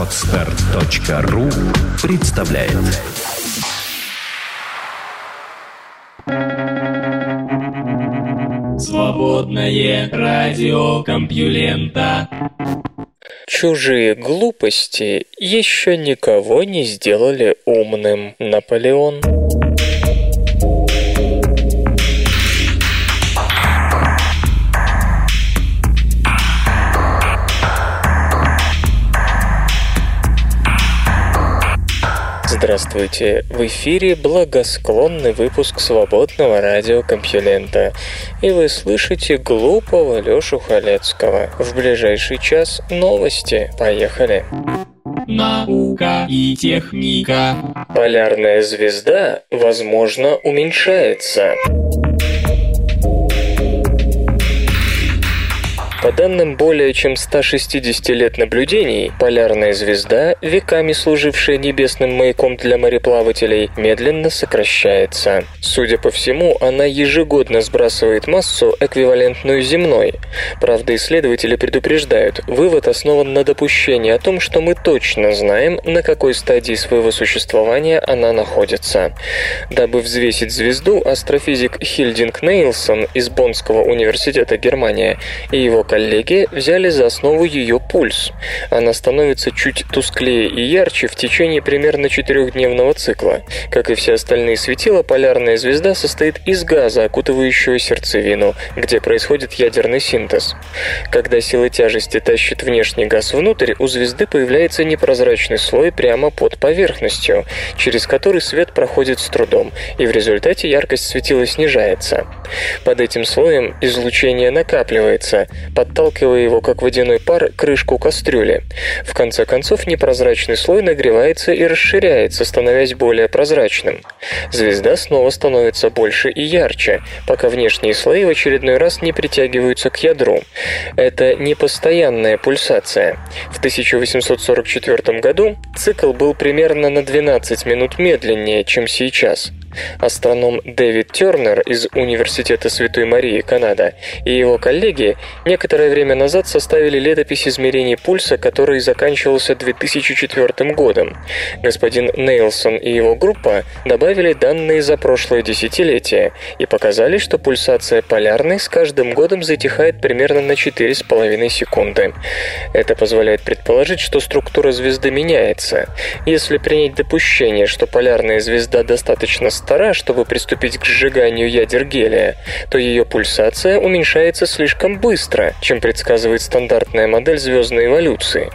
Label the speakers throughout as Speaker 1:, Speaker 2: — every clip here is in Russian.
Speaker 1: Отстар.ру представляет
Speaker 2: Свободное радио Компьюлента
Speaker 3: Чужие глупости еще никого не сделали умным. Наполеон. Здравствуйте! В эфире благосклонный выпуск свободного радиокомпьюлента. И вы слышите глупого Лёшу Халецкого. В ближайший час новости. Поехали!
Speaker 2: Наука и техника.
Speaker 3: Полярная звезда, возможно, уменьшается. По данным более чем 160 лет наблюдений, полярная звезда, веками служившая небесным маяком для мореплавателей, медленно сокращается. Судя по всему, она ежегодно сбрасывает массу, эквивалентную земной. Правда, исследователи предупреждают, вывод основан на допущении о том, что мы точно знаем, на какой стадии своего существования она находится. Дабы взвесить звезду, астрофизик Хильдинг Нейлсон из Боннского университета Германия и его коллеги взяли за основу ее пульс. Она становится чуть тусклее и ярче в течение примерно четырехдневного цикла. Как и все остальные светила, полярная звезда состоит из газа, окутывающего сердцевину, где происходит ядерный синтез. Когда сила тяжести тащит внешний газ внутрь, у звезды появляется непрозрачный слой прямо под поверхностью, через который свет проходит с трудом, и в результате яркость светила снижается. Под этим слоем излучение накапливается, подталкивая его, как водяной пар, крышку кастрюли. В конце концов, непрозрачный слой нагревается и расширяется, становясь более прозрачным. Звезда снова становится больше и ярче, пока внешние слои в очередной раз не притягиваются к ядру. Это непостоянная пульсация. В 1844 году цикл был примерно на 12 минут медленнее, чем сейчас. Астроном Дэвид Тернер из Университета Святой Марии, Канада, и его коллеги некоторое время назад составили летопись измерений пульса, который заканчивался 2004 годом. Господин Нейлсон и его группа добавили данные за прошлое десятилетие и показали, что пульсация полярной с каждым годом затихает примерно на 4,5 секунды. Это позволяет предположить, что структура звезды меняется. Если принять допущение, что полярная звезда достаточно стара, чтобы приступить к сжиганию ядер гелия, то ее пульсация уменьшается слишком быстро, чем предсказывает стандартная модель звездной эволюции.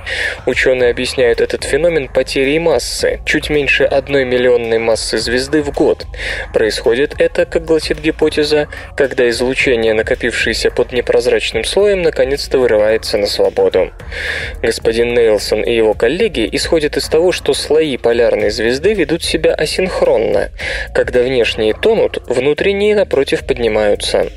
Speaker 3: Ученые объясняют этот феномен потерей массы, чуть меньше одной миллионной массы звезды в год. Происходит это, как гласит гипотеза, когда излучение, накопившееся под непрозрачным слоем, наконец-то вырывается на свободу. Господин Нейлсон и его коллеги исходят из того, что слои полярной звезды ведут себя асинхронно. Когда внешние тонут, внутренние, напротив, поднимаются.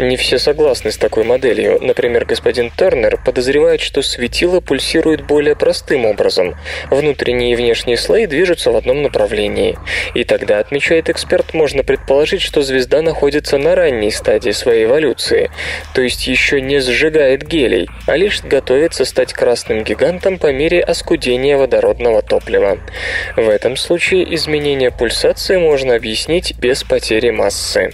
Speaker 3: Не все согласны с такой моделью. Например, господин Тернер подозревает, что светило пульсирует более простым образом. Внутренние и внешние слои движутся в одном направлении. И тогда, отмечает эксперт, можно предположить, что звезда находится на ранней стадии своей эволюции, то есть еще не сжигает гелий, а лишь готовится стать красным гигантом по мере оскудения водородного топлива. В этом случае изменение пульсации можно можно объяснить без потери массы.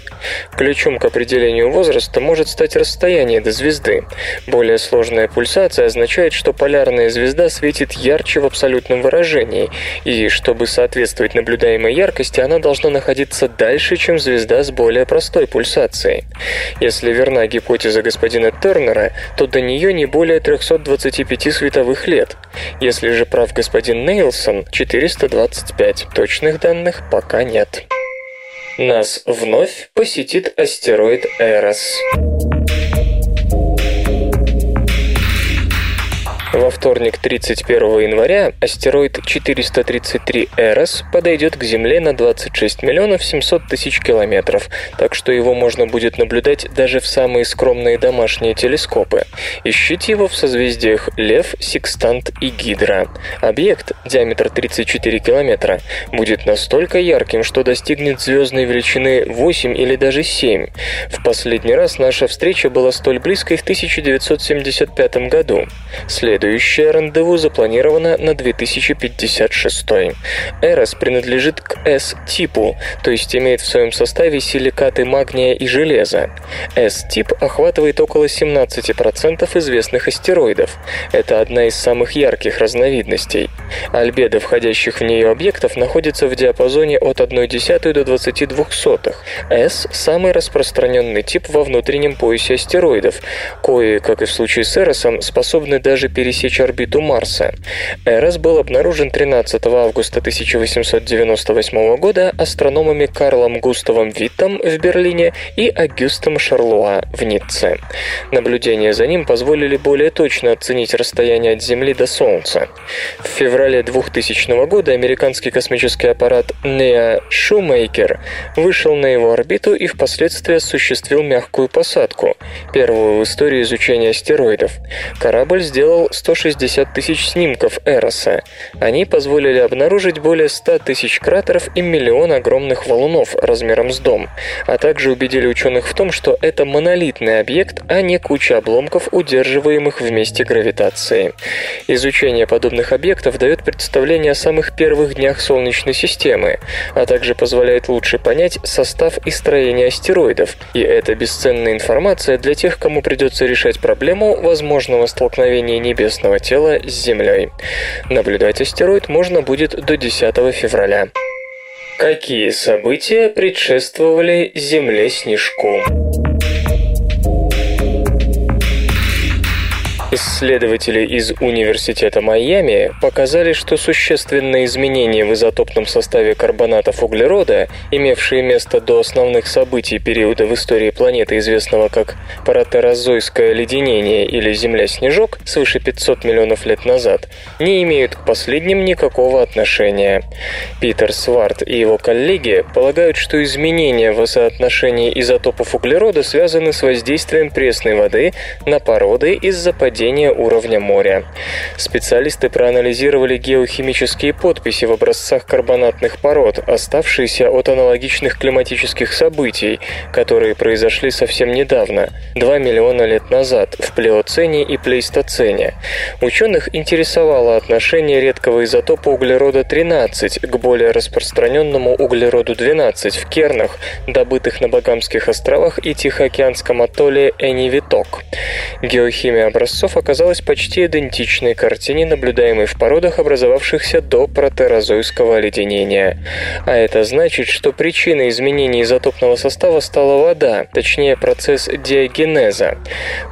Speaker 3: Ключом к определению возраста может стать расстояние до звезды. Более сложная пульсация означает, что полярная звезда светит ярче в абсолютном выражении, и чтобы соответствовать наблюдаемой яркости, она должна находиться дальше, чем звезда с более простой пульсацией. Если верна гипотеза господина Тернера, то до нее не более 325 световых лет. Если же прав господин Нейлсон, 425. Точных данных пока нет. Нас вновь посетит астероид Эрос. Во вторник, 31 января, астероид 433 Эрос подойдет к Земле на 26 миллионов 700 тысяч километров, так что его можно будет наблюдать даже в самые скромные домашние телескопы. Ищите его в созвездиях Лев, Секстант и Гидра. Объект, диаметр 34 километра, будет настолько ярким, что достигнет звездной величины 8 или даже 7. В последний раз наша встреча была столь близкой в 1975 году. Следующий Следующее рандеву запланировано на 2056. Эрос принадлежит к S-типу, то есть имеет в своем составе силикаты магния и железа. S-тип охватывает около 17% известных астероидов. Это одна из самых ярких разновидностей. Альбедо входящих в нее объектов находится в диапазоне от 1,1 до 22. S – самый распространенный тип во внутреннем поясе астероидов, кои, как и в случае с Эросом, способны даже пересечь орбиту Марса. Эрос был обнаружен 13 августа 1898 года астрономами Карлом Густавом Виттом в Берлине и Агюстом Шарлуа в Ницце. Наблюдения за ним позволили более точно оценить расстояние от Земли до Солнца. В феврале 2000 года американский космический аппарат NEA Shoemaker вышел на его орбиту и впоследствии осуществил мягкую посадку, первую в истории изучения астероидов. Корабль сделал 160 тысяч снимков Эроса. Они позволили обнаружить более 100 тысяч кратеров и миллион огромных валунов размером с дом, а также убедили ученых в том, что это монолитный объект, а не куча обломков, удерживаемых вместе гравитацией. Изучение подобных объектов дает представление о самых первых днях Солнечной системы, а также позволяет лучше понять состав и строение астероидов, и это бесценная информация для тех, кому придется решать проблему возможного столкновения небесного тела с Землей. Наблюдать астероид можно будет до 10 февраля. Какие события предшествовали Земле-снежку? Исследователи из Университета Майами показали, что существенные изменения в изотопном составе карбонатов углерода, имевшие место до основных событий периода в истории планеты, известного как паратерозойское леденение или Земля-снежок свыше 500 миллионов лет назад, не имеют к последним никакого отношения. Питер Сварт и его коллеги полагают, что изменения в соотношении изотопов углерода связаны с воздействием пресной воды на породы из-за падения падения уровня моря. Специалисты проанализировали геохимические подписи в образцах карбонатных пород, оставшиеся от аналогичных климатических событий, которые произошли совсем недавно, 2 миллиона лет назад, в плеоцене и плейстоцене. Ученых интересовало отношение редкого изотопа углерода-13 к более распространенному углероду-12 в кернах, добытых на Багамских островах и Тихоокеанском атолле Энивиток. Геохимия образцов образцов оказалась почти идентичной картине, наблюдаемой в породах, образовавшихся до протерозойского оледенения. А это значит, что причиной изменения изотопного состава стала вода, точнее процесс диагенеза.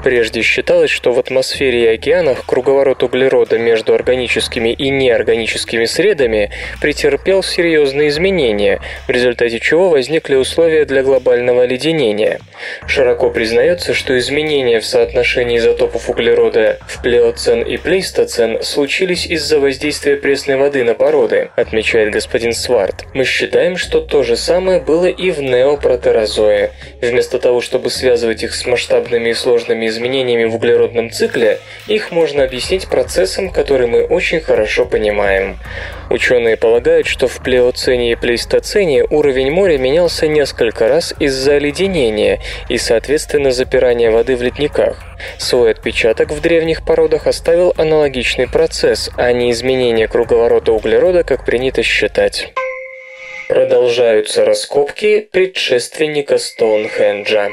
Speaker 3: Прежде считалось, что в атмосфере и океанах круговорот углерода между органическими и неорганическими средами претерпел серьезные изменения, в результате чего возникли условия для глобального оледенения. Широко признается, что изменения в соотношении изотопов углерода природы в плеоцен и плейстоцен случились из-за воздействия пресной воды на породы, отмечает господин Сварт. Мы считаем, что то же самое было и в неопротерозое. Вместо того, чтобы связывать их с масштабными и сложными изменениями в углеродном цикле, их можно объяснить процессом, который мы очень хорошо понимаем. Ученые полагают, что в плеоцене и плейстоцене уровень моря менялся несколько раз из-за оледенения и, соответственно, запирания воды в ледниках. Свой отпечаток в древних породах оставил аналогичный процесс, а не изменение круговорота углерода, как принято считать. Продолжаются раскопки предшественника Стоунхенджа.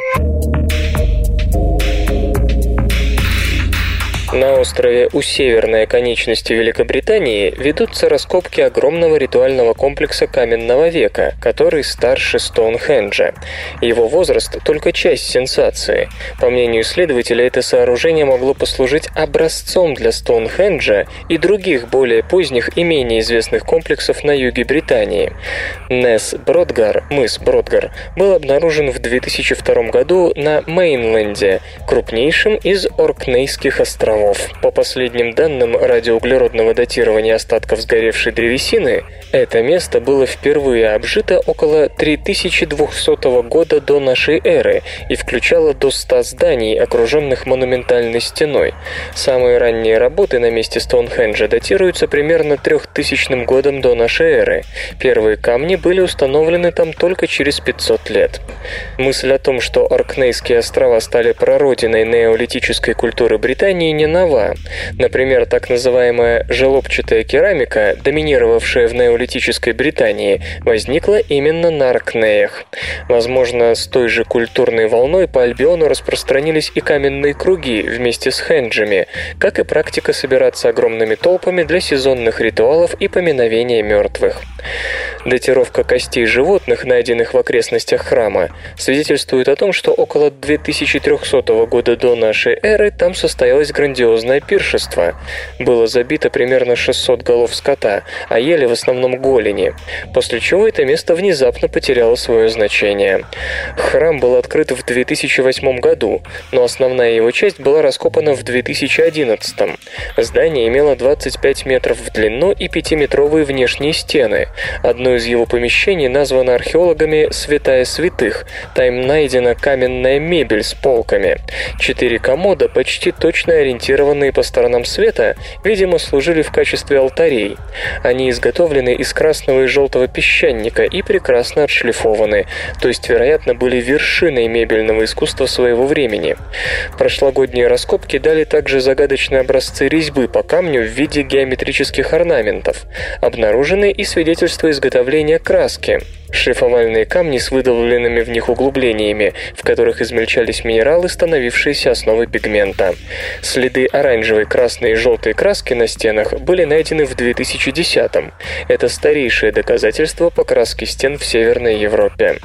Speaker 3: На острове у северной оконечности Великобритании ведутся раскопки огромного ритуального комплекса каменного века, который старше Стоунхенджа. Его возраст – только часть сенсации. По мнению исследователя, это сооружение могло послужить образцом для Стоунхенджа и других более поздних и менее известных комплексов на юге Британии. Нес Бродгар, мыс Бродгар, был обнаружен в 2002 году на Мейнленде, крупнейшем из Оркнейских островов островов. По последним данным радиоуглеродного датирования остатков сгоревшей древесины, это место было впервые обжито около 3200 года до нашей эры и включало до 100 зданий, окруженных монументальной стеной. Самые ранние работы на месте Стоунхенджа датируются примерно 3000 годом до нашей эры. Первые камни были установлены там только через 500 лет. Мысль о том, что Оркнейские острова стали прародиной неолитической культуры Британии, не нова. Например, так называемая желобчатая керамика, доминировавшая в неолитической Британии, возникла именно на Аркнеях. Возможно, с той же культурной волной по Альбиону распространились и каменные круги вместе с хенджами, как и практика собираться огромными толпами для сезонных ритуалов и поминовения мертвых. Датировка костей животных, найденных в окрестностях храма, свидетельствует о том, что около 2300 года до нашей эры там состоялось грандиозное пиршество. Было забито примерно 600 голов скота, а ели в основном голени, после чего это место внезапно потеряло свое значение. Храм был открыт в 2008 году, но основная его часть была раскопана в 2011. Здание имело 25 метров в длину и 5-метровые внешние стены. Из его помещений названо археологами «Святая святых». Там найдена каменная мебель с полками. Четыре комода, почти точно ориентированные по сторонам света, видимо, служили в качестве алтарей. Они изготовлены из красного и желтого песчаника и прекрасно отшлифованы, то есть, вероятно, были вершиной мебельного искусства своего времени. Прошлогодние раскопки дали также загадочные образцы резьбы по камню в виде геометрических орнаментов. Обнаружены и свидетельства изготовления краски. Шлифовальные камни с выдавленными в них углублениями, в которых измельчались минералы, становившиеся основой пигмента. Следы оранжевой, красной и желтой краски на стенах были найдены в 2010-м. Это старейшее доказательство покраски стен в Северной Европе.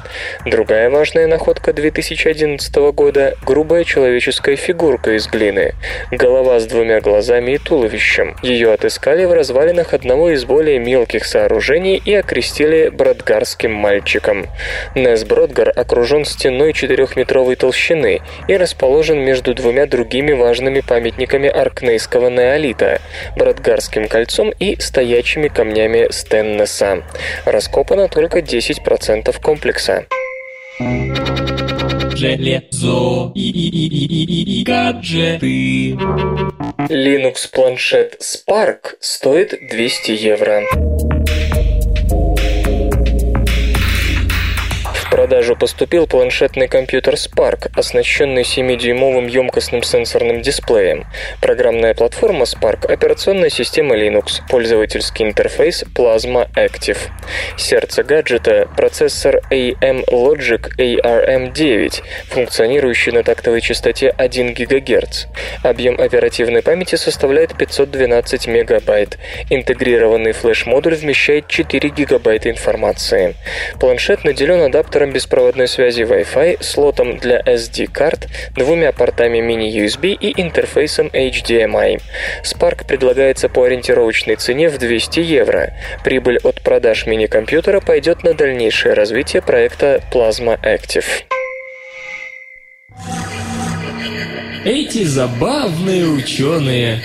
Speaker 3: Другая важная находка 2011 года – грубая человеческая фигурка из глины. Голова с двумя глазами и туловищем. Ее отыскали в развалинах одного из более мелких сооружений и окрестили Брадгарским мальчиком. Нес Бродгар окружен стеной четырехметровой толщины и расположен между двумя другими важными памятниками аркнейского неолита – Брадгарским кольцом и стоячими камнями Стеннеса. Раскопано только 10% комплекса.
Speaker 2: Железо и, и, и, и, и, и гаджеты.
Speaker 3: Linux планшет Spark стоит 200 евро. Продажу поступил планшетный компьютер Spark, оснащенный 7-дюймовым емкостным сенсорным дисплеем. Программная платформа Spark – операционная система Linux, пользовательский интерфейс Plasma Active. Сердце гаджета – процессор AM Logic ARM9, функционирующий на тактовой частоте 1 ГГц. Объем оперативной памяти составляет 512 МБ. Интегрированный флеш-модуль вмещает 4 ГБ информации. Планшет наделен адаптером беспроводной связи Wi-Fi, слотом для SD-карт, двумя портами mini-USB и интерфейсом HDMI. Spark предлагается по ориентировочной цене в 200 евро. Прибыль от продаж мини-компьютера пойдет на дальнейшее развитие проекта Plasma Active.
Speaker 2: Эти забавные ученые.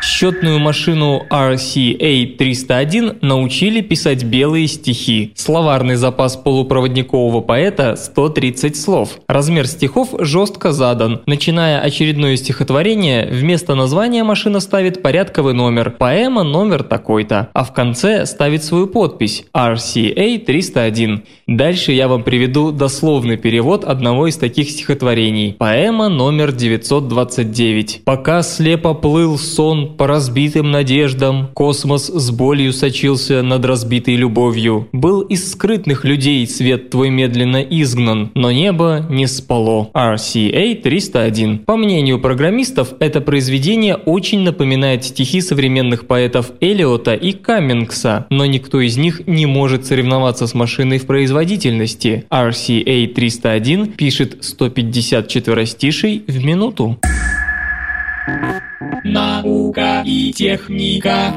Speaker 4: Счетную машину RCA-301 научили писать белые стихи. Словарный запас полупроводникового поэта – 130 слов. Размер стихов жестко задан. Начиная очередное стихотворение, вместо названия машина ставит порядковый номер, поэма номер такой-то, а в конце ставит свою подпись RCA-301. Дальше я вам приведу дословный перевод одного из таких стихотворений. Поэма номер 929. «Пока слепо плыл сон по разбитым надеждам, космос с болью сочился над разбитой любовью. Был из скрытных людей свет твой медленно изгнан, но небо не спало. RCA 301. По мнению программистов, это произведение очень напоминает стихи современных поэтов Элиота и Каммингса, но никто из них не может соревноваться с машиной в производительности. RCA 301 пишет 154 стишей в минуту.
Speaker 2: Наука и техника.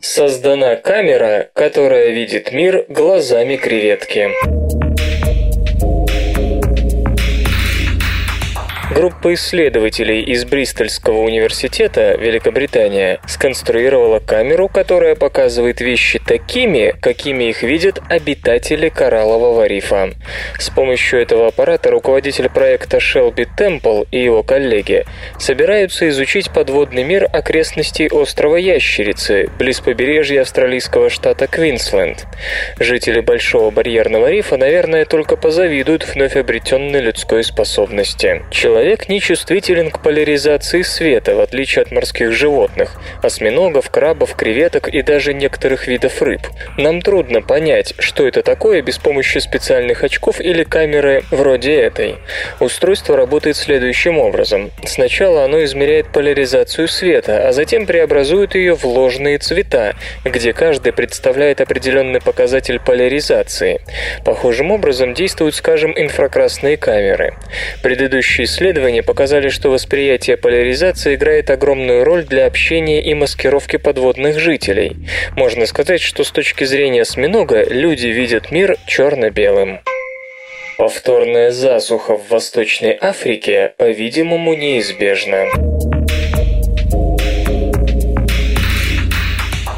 Speaker 3: Создана камера, которая видит мир глазами креветки. Группа исследователей из Бристольского университета, Великобритания, сконструировала камеру, которая показывает вещи такими, какими их видят обитатели кораллового рифа. С помощью этого аппарата руководитель проекта Шелби Темпл и его коллеги собираются изучить подводный мир окрестностей острова Ящерицы, близ побережья австралийского штата Квинсленд. Жители Большого барьерного рифа, наверное, только позавидуют вновь обретенной людской способности. Человек Человек не чувствителен к поляризации света, в отличие от морских животных, осьминогов, крабов, креветок и даже некоторых видов рыб. Нам трудно понять, что это такое без помощи специальных очков или камеры вроде этой. Устройство работает следующим образом. Сначала оно измеряет поляризацию света, а затем преобразует ее в ложные цвета, где каждый представляет определенный показатель поляризации. Похожим образом действуют, скажем, инфракрасные камеры. Предыдущие исследования показали, что восприятие поляризации играет огромную роль для общения и маскировки подводных жителей. Можно сказать, что с точки зрения осьминога люди видят мир черно-белым. Повторная засуха в Восточной Африке, по-видимому, неизбежна.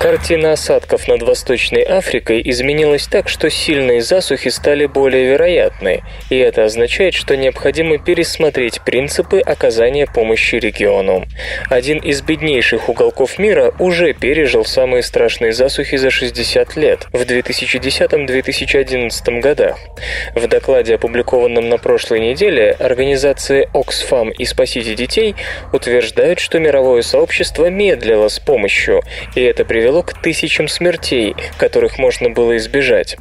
Speaker 3: Картина осадков над Восточной Африкой изменилась так, что сильные засухи стали более вероятны, и это означает, что необходимо пересмотреть принципы оказания помощи региону. Один из беднейших уголков мира уже пережил самые страшные засухи за 60 лет в 2010-2011 годах. В докладе, опубликованном на прошлой неделе, организации Oxfam и «Спасите детей» утверждают, что мировое сообщество медлило с помощью, и это привело привело к тысячам смертей, которых можно было избежать.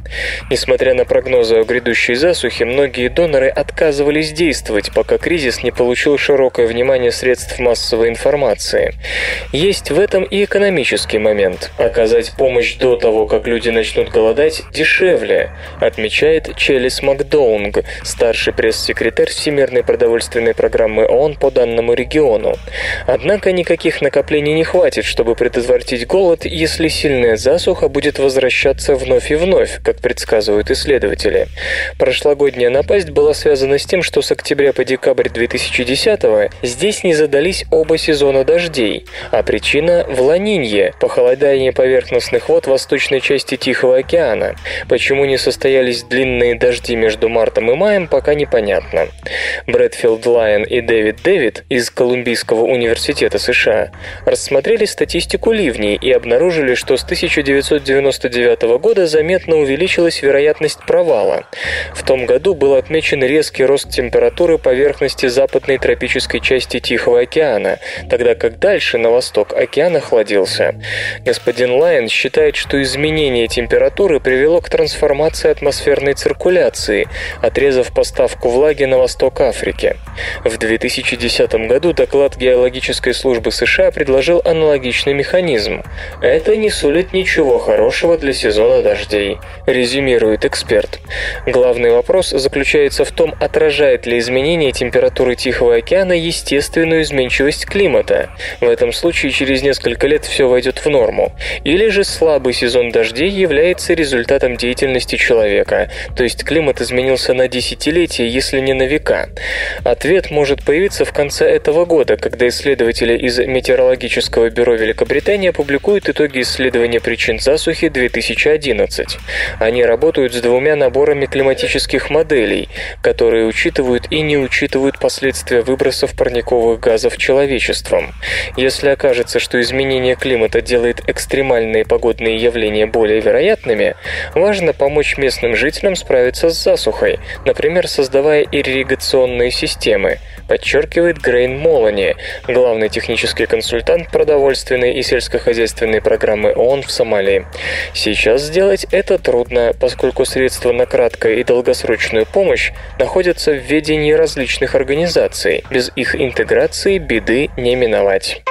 Speaker 3: Несмотря на прогнозы о грядущей засухе, многие доноры отказывались действовать, пока кризис не получил широкое внимание средств массовой информации. Есть в этом и экономический момент. Оказать помощь до того, как люди начнут голодать, дешевле, отмечает Челис Макдоунг, старший пресс-секретарь Всемирной продовольственной программы ООН по данному региону. Однако никаких накоплений не хватит, чтобы предотвратить голод, если сильная засуха будет возвращаться вновь и вновь, как предсказывают исследователи. Прошлогодняя напасть была связана с тем, что с октября по декабрь 2010 здесь не задались оба сезона дождей, а причина в ланинье, похолодание поверхностных вод восточной части Тихого океана. Почему не состоялись длинные дожди между мартом и маем, пока непонятно. Брэдфилд Лайон и Дэвид Дэвид из Колумбийского университета США рассмотрели статистику ливней и обнаружили, обнаружили, что с 1999 года заметно увеличилась вероятность провала. В том году был отмечен резкий рост температуры поверхности западной тропической части Тихого океана, тогда как дальше, на восток, океан охладился. Господин Лайн считает, что изменение температуры привело к трансформации атмосферной циркуляции, отрезав поставку влаги на восток Африки. В 2010 году доклад геологической службы США предложил аналогичный механизм. Это не сулит ничего хорошего для сезона дождей, резюмирует эксперт. Главный вопрос заключается в том, отражает ли изменение температуры Тихого океана естественную изменчивость климата. В этом случае через несколько лет все войдет в норму. Или же слабый сезон дождей является результатом деятельности человека, то есть климат изменился на десятилетия, если не на века. Ответ может появиться в конце этого года, когда исследователи из Метеорологического бюро Великобритании опубликуют итоги итоги исследования причин засухи 2011. Они работают с двумя наборами климатических моделей, которые учитывают и не учитывают последствия выбросов парниковых газов человечеством. Если окажется, что изменение климата делает экстремальные погодные явления более вероятными, важно помочь местным жителям справиться с засухой, например, создавая ирригационные системы, подчеркивает Грейн Молани, главный технический консультант продовольственной и сельскохозяйственной программы программы ООН в Сомалии. Сейчас сделать это трудно, поскольку средства на краткую и долгосрочную помощь находятся в ведении различных организаций. Без их интеграции беды не миновать.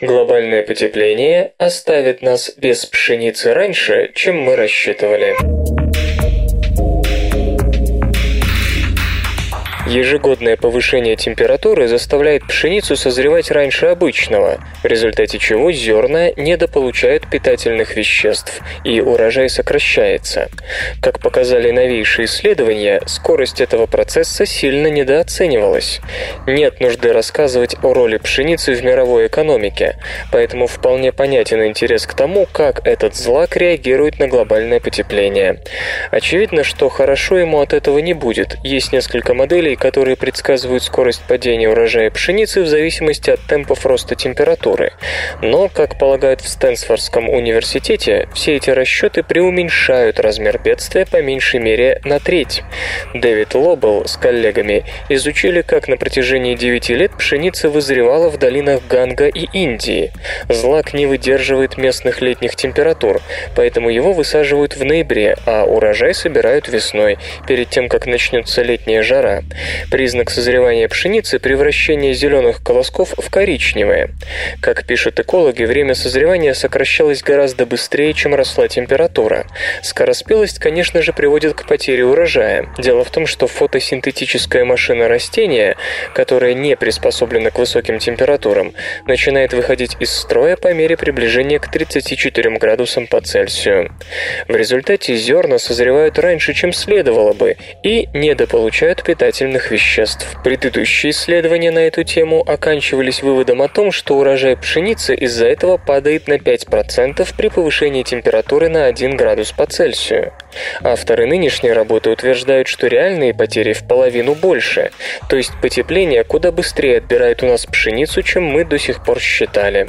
Speaker 3: Глобальное потепление оставит нас без пшеницы раньше, чем мы рассчитывали. Ежегодное повышение температуры заставляет пшеницу созревать раньше обычного, в результате чего зерна недополучают питательных веществ и урожай сокращается. Как показали новейшие исследования, скорость этого процесса сильно недооценивалась. Нет нужды рассказывать о роли пшеницы в мировой экономике, поэтому вполне понятен интерес к тому, как этот злак реагирует на глобальное потепление. Очевидно, что хорошо ему от этого не будет. Есть несколько моделей, которые предсказывают скорость падения урожая пшеницы в зависимости от темпов роста температуры. Но, как полагают в Стэнсфордском университете, все эти расчеты преуменьшают размер бедствия по меньшей мере на треть. Дэвид Лобл с коллегами изучили, как на протяжении 9 лет пшеница вызревала в долинах Ганга и Индии. Злак не выдерживает местных летних температур, поэтому его высаживают в ноябре, а урожай собирают весной, перед тем, как начнется летняя жара. Признак созревания пшеницы – превращение зеленых колосков в коричневые. Как пишут экологи, время созревания сокращалось гораздо быстрее, чем росла температура. Скороспелость, конечно же, приводит к потере урожая. Дело в том, что фотосинтетическая машина растения, которая не приспособлена к высоким температурам, начинает выходить из строя по мере приближения к 34 градусам по Цельсию. В результате зерна созревают раньше, чем следовало бы, и недополучают питательных веществ. Предыдущие исследования на эту тему оканчивались выводом о том, что урожай пшеницы из-за этого падает на 5% при повышении температуры на 1 градус по Цельсию. Авторы нынешней работы утверждают, что реальные потери в половину больше, то есть потепление куда быстрее отбирает у нас пшеницу, чем мы до сих пор считали.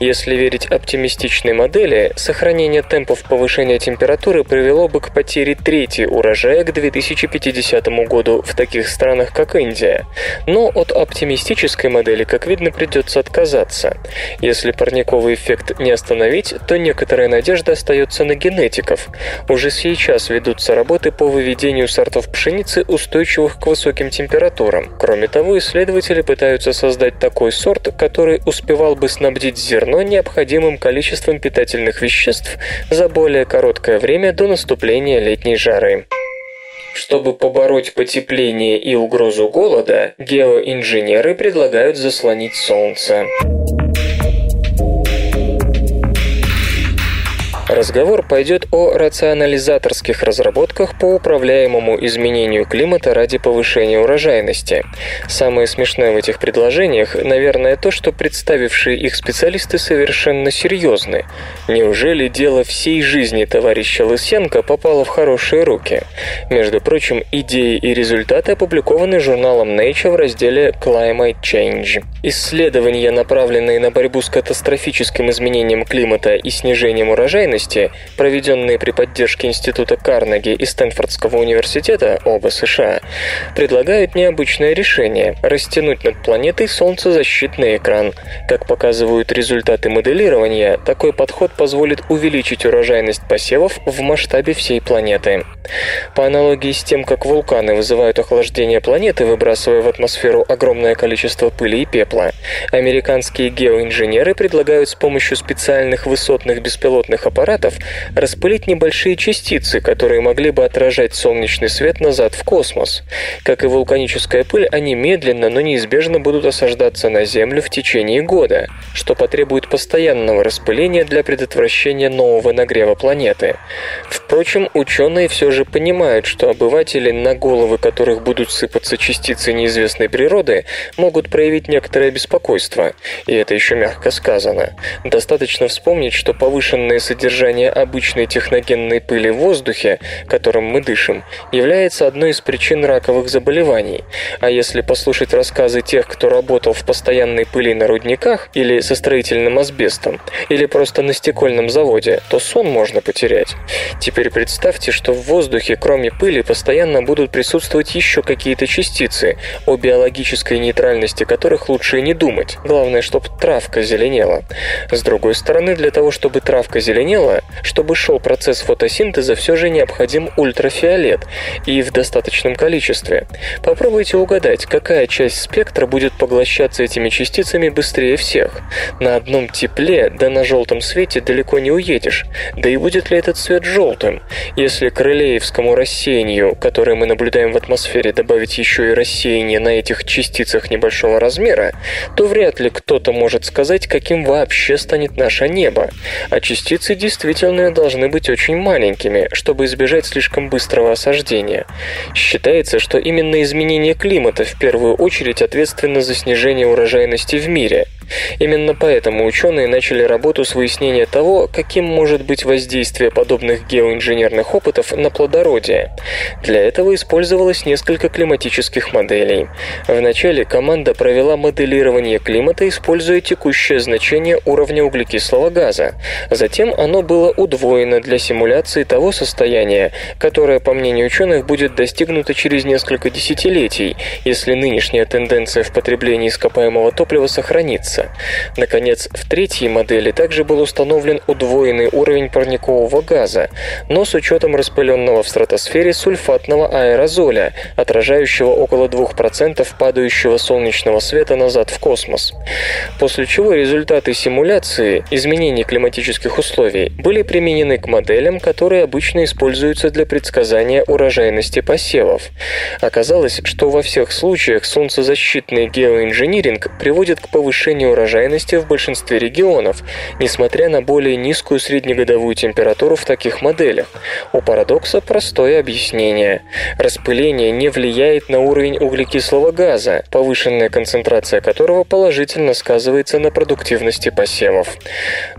Speaker 3: Если верить оптимистичной модели, сохранение темпов повышения температуры привело бы к потере трети урожая к 2050 году в таких странах, как Индия. Но от оптимистической модели, как видно, придется отказаться. Если парниковый эффект не остановить, то некоторая надежда остается на генетиков. Уже сейчас ведутся работы по выведению сортов пшеницы, устойчивых к высоким температурам. Кроме того, исследователи пытаются создать такой сорт, который успевал бы снабдить зерно необходимым количеством питательных веществ за более короткое время до наступления летней жары. Чтобы побороть потепление и угрозу голода, геоинженеры предлагают заслонить солнце. Разговор пойдет о рационализаторских разработках по управляемому изменению климата ради повышения урожайности. Самое смешное в этих предложениях, наверное, то, что представившие их специалисты совершенно серьезны. Неужели дело всей жизни товарища Лысенко попало в хорошие руки? Между прочим, идеи и результаты опубликованы журналом Nature в разделе Climate Change. Исследования, направленные на борьбу с катастрофическим изменением климата и снижением урожайности, деятельности, проведенные при поддержке Института Карнеги и Стэнфордского университета, оба США, предлагают необычное решение – растянуть над планетой солнцезащитный экран. Как показывают результаты моделирования, такой подход позволит увеличить урожайность посевов в масштабе всей планеты. По аналогии с тем, как вулканы вызывают охлаждение планеты, выбрасывая в атмосферу огромное количество пыли и пепла, американские геоинженеры предлагают с помощью специальных высотных беспилотных аппаратов аппаратов распылить небольшие частицы, которые могли бы отражать солнечный свет назад в космос. Как и вулканическая пыль, они медленно, но неизбежно будут осаждаться на Землю в течение года, что потребует постоянного распыления для предотвращения нового нагрева планеты. Впрочем, ученые все же понимают, что обыватели, на головы которых будут сыпаться частицы неизвестной природы, могут проявить некоторое беспокойство. И это еще мягко сказано. Достаточно вспомнить, что повышенное содержание обычной техногенной пыли в воздухе, которым мы дышим, является одной из причин раковых заболеваний. А если послушать рассказы тех, кто работал в постоянной пыли на рудниках или со строительным асбестом, или просто на стекольном заводе, то сон можно потерять. Теперь представьте, что в воздухе, кроме пыли, постоянно будут присутствовать еще какие-то частицы, о биологической нейтральности которых лучше и не думать. Главное, чтобы травка зеленела. С другой стороны, для того, чтобы травка зеленела, чтобы шел процесс фотосинтеза, все же необходим ультрафиолет и в достаточном количестве. Попробуйте угадать, какая часть спектра будет поглощаться этими частицами быстрее всех. На одном тепле, да на желтом свете далеко не уедешь. Да и будет ли этот свет желтым? Если к релеевскому рассеянию, которое мы наблюдаем в атмосфере, добавить еще и рассеяние на этих частицах небольшого размера, то вряд ли кто-то может сказать, каким вообще станет наше небо. А частицы действительно должны быть очень маленькими, чтобы избежать слишком быстрого осаждения. Считается, что именно изменение климата в первую очередь ответственно за снижение урожайности в мире – Именно поэтому ученые начали работу с выяснения того, каким может быть воздействие подобных геоинженерных опытов на плодородие. Для этого использовалось несколько климатических моделей. Вначале команда провела моделирование климата, используя текущее значение уровня углекислого газа. Затем оно было удвоено для симуляции того состояния, которое, по мнению ученых, будет достигнуто через несколько десятилетий, если нынешняя тенденция в потреблении ископаемого топлива сохранится. Наконец, в третьей модели также был установлен удвоенный уровень парникового газа, но с учетом распыленного в стратосфере сульфатного аэрозоля, отражающего около 2% падающего солнечного света назад в космос. После чего результаты симуляции изменений климатических условий были применены к моделям, которые обычно используются для предсказания урожайности посевов. Оказалось, что во всех случаях солнцезащитный геоинжиниринг приводит к повышению урожайности в большинстве регионов, несмотря на более низкую среднегодовую температуру в таких моделях. У парадокса простое объяснение. Распыление не влияет на уровень углекислого газа, повышенная концентрация которого положительно сказывается на продуктивности посевов.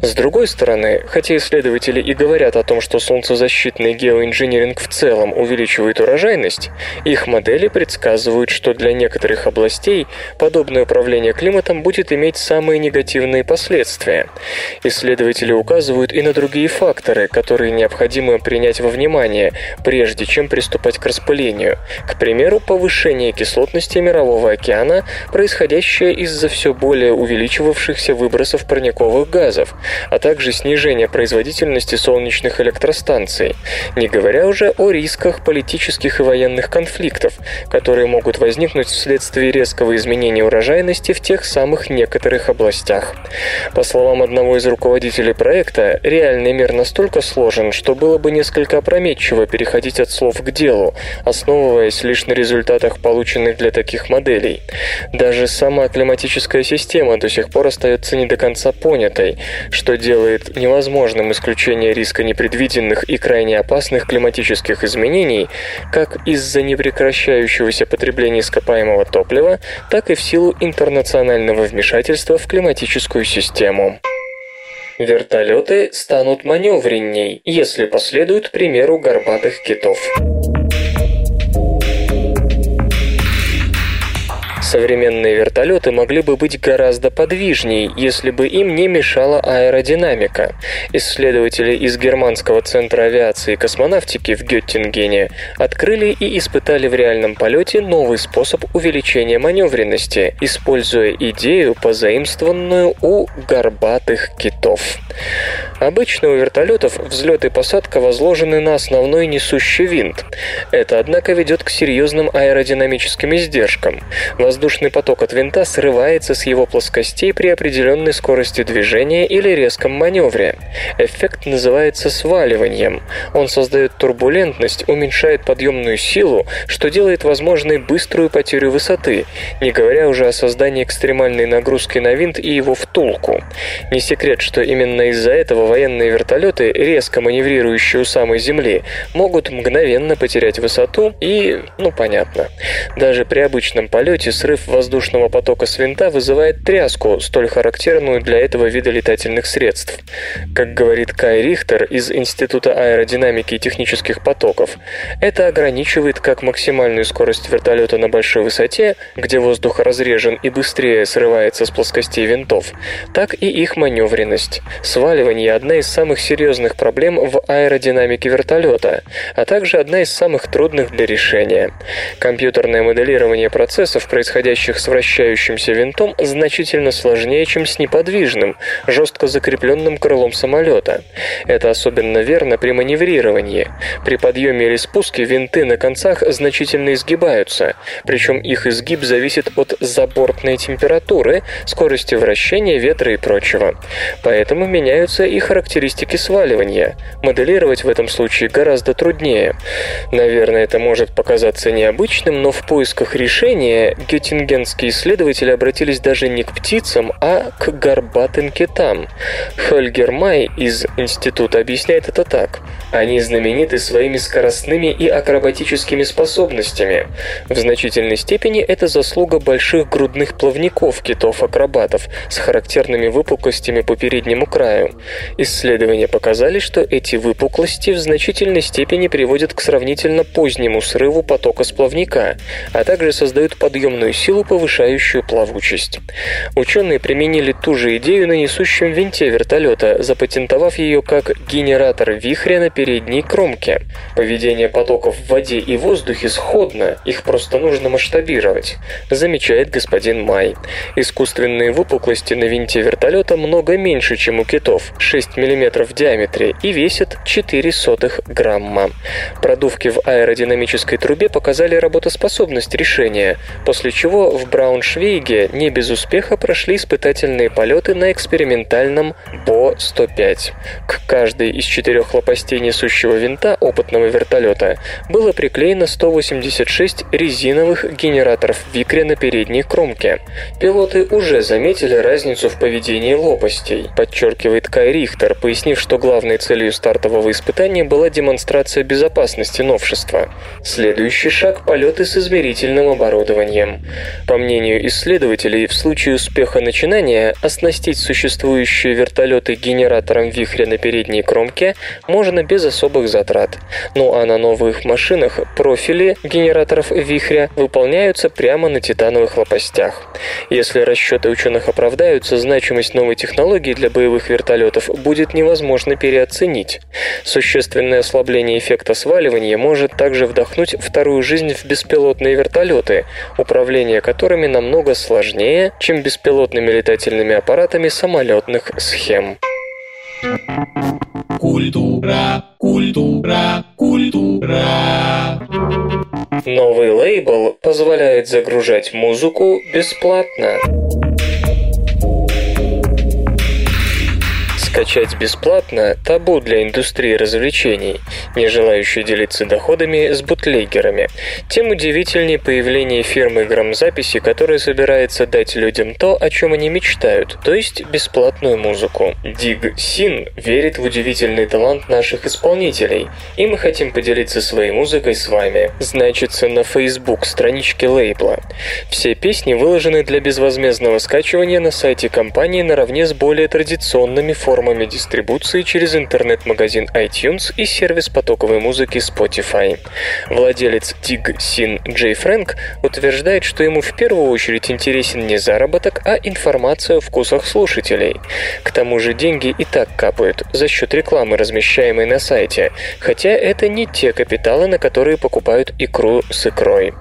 Speaker 3: С другой стороны, хотя исследователи и говорят о том, что солнцезащитный геоинжиниринг в целом увеличивает урожайность, их модели предсказывают, что для некоторых областей подобное управление климатом будет иметь самые негативные последствия. Исследователи указывают и на другие факторы, которые необходимо принять во внимание, прежде чем приступать к распылению. К примеру, повышение кислотности Мирового океана, происходящее из-за все более увеличивавшихся выбросов парниковых газов, а также снижение производительности солнечных электростанций, не говоря уже о рисках политических и военных конфликтов, которые могут возникнуть вследствие резкого изменения урожайности в тех самых некоторых областях. По словам одного из руководителей проекта, реальный мир настолько сложен, что было бы несколько опрометчиво переходить от слов к делу, основываясь лишь на результатах, полученных для таких моделей. Даже сама климатическая система до сих пор остается не до конца понятой, что делает невозможным исключение риска непредвиденных и крайне опасных климатических изменений, как из-за непрекращающегося потребления ископаемого топлива, так и в силу интернационального вмешательства в климатическую систему. Вертолеты станут маневренней, если последуют примеру горбатых китов. Современные вертолеты могли бы быть гораздо подвижнее, если бы им не мешала аэродинамика. Исследователи из Германского центра авиации и космонавтики в Геттингене открыли и испытали в реальном полете новый способ увеличения маневренности, используя идею, позаимствованную у горбатых китов. Обычно у вертолетов взлет и посадка возложены на основной несущий винт. Это, однако, ведет к серьезным аэродинамическим издержкам. Воздушный поток от винта срывается с его плоскостей при определенной скорости движения или резком маневре. Эффект называется сваливанием. Он создает турбулентность, уменьшает подъемную силу, что делает возможной быструю потерю высоты, не говоря уже о создании экстремальной нагрузки на винт и его втулку. Не секрет, что именно из-за этого военные вертолеты, резко маневрирующие у самой земли, могут мгновенно потерять высоту и, ну понятно. Даже при обычном полете срыв воздушного потока с винта вызывает тряску, столь характерную для этого вида летательных средств. Как говорит Кай Рихтер из Института аэродинамики и технических потоков, это ограничивает как максимальную скорость вертолета на большой высоте, где воздух разрежен и быстрее срывается с плоскостей винтов, так и их маневренность. Сваливание – одна из самых серьезных проблем в аэродинамике вертолета, а также одна из самых трудных для решения. Компьютерное моделирование процессов, происходящих с вращающимся винтом, значительно сложнее, чем с неподвижным, жестко закрепленным крылом самолета. Это особенно верно при маневрировании. При подъеме или спуске винты на концах значительно изгибаются, причем их изгиб зависит от забортной температуры, скорости вращения, ветра и прочего. Поэтому меняются и характеристики сваливания. Моделировать в этом случае гораздо труднее. Наверное, это может показаться необычным, но в поисках решения геттингенские исследователи обратились даже не к птицам, а к горбатым китам. Хольгер Май из института объясняет это так. Они знамениты своими скоростными и акробатическими способностями. В значительной степени это заслуга больших грудных плавников китов-акробатов с характерными выпуклостями по переднему краю. Исследования показали, что эти выпуклости в значительной степени приводят к сравнительно позднему срыву потока с плавника, а также создают подъемную силу, повышающую плавучесть. Ученые применили ту же идею на несущем винте вертолета, запатентовав ее как генератор вихря на передней кромке. Поведение потоков в воде и воздухе сходно, их просто нужно масштабировать, замечает господин Май. Искусственные выпуклости на винте вертолета много меньше, чем у китов, 6 мм в диаметре, и весят 4 сотых грамма. Продувки в аэродинамической трубе показали работоспособность решения, после чего в Брауншвейге не без успеха прошли испытательные полеты на экспериментальном БО-105. К каждой из четырех лопастей несущего винта опытного вертолета было приклеено 186 резиновых генераторов викря на передней кромке. Пилоты уже заметили разницу в поведении лопастей, подчеркивает Кай Рихтер, пояснив, что главной целью стартового испытания была демонстрация безопасности новшества. Следующий шаг – полеты с измерительным оборудованием. По мнению исследователей, в случае успеха начинания оснастить существующие вертолеты генератором вихря на передней кромке можно без особых затрат. Ну а на новых машинах профили генераторов вихря выполняются прямо на титановых лопастях. Если расчеты ученых оправдаются, значимость новой технологии для боевых вертолетов будет невозможно переоценить. Существенное ослабление эффекта сваливания может также вдохнуть вторую жизнь в беспилотные вертолеты, управление которыми намного сложнее, чем беспилотными летательными аппаратами самолетных схем.
Speaker 2: Культура, культура, культура.
Speaker 3: Новый лейбл позволяет загружать музыку бесплатно. Скачать бесплатно – табу для индустрии развлечений, не желающей делиться доходами с бутлегерами. Тем удивительнее появление фирмы грамзаписи, которая собирается дать людям то, о чем они мечтают, то есть бесплатную музыку. Dig Sin верит в удивительный талант наших исполнителей, и мы хотим поделиться своей музыкой с вами. Значится на Facebook страничке лейбла. Все песни выложены для безвозмездного скачивания на сайте компании наравне с более традиционными формами формами дистрибуции через интернет-магазин iTunes и сервис потоковой музыки Spotify. Владелец Dig Sin Джей Фрэнк утверждает, что ему в первую очередь интересен не заработок, а информация о вкусах слушателей. К тому же деньги и так капают за счет рекламы, размещаемой на сайте, хотя это не те капиталы, на которые покупают икру с икрой.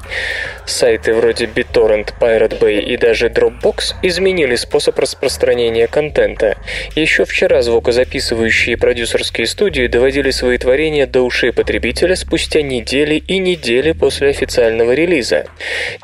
Speaker 3: Сайты вроде BitTorrent, Pirate Bay и даже Dropbox изменили способ распространения контента. Еще вчера вчера звукозаписывающие продюсерские студии доводили свои творения до ушей потребителя спустя недели и недели после официального релиза.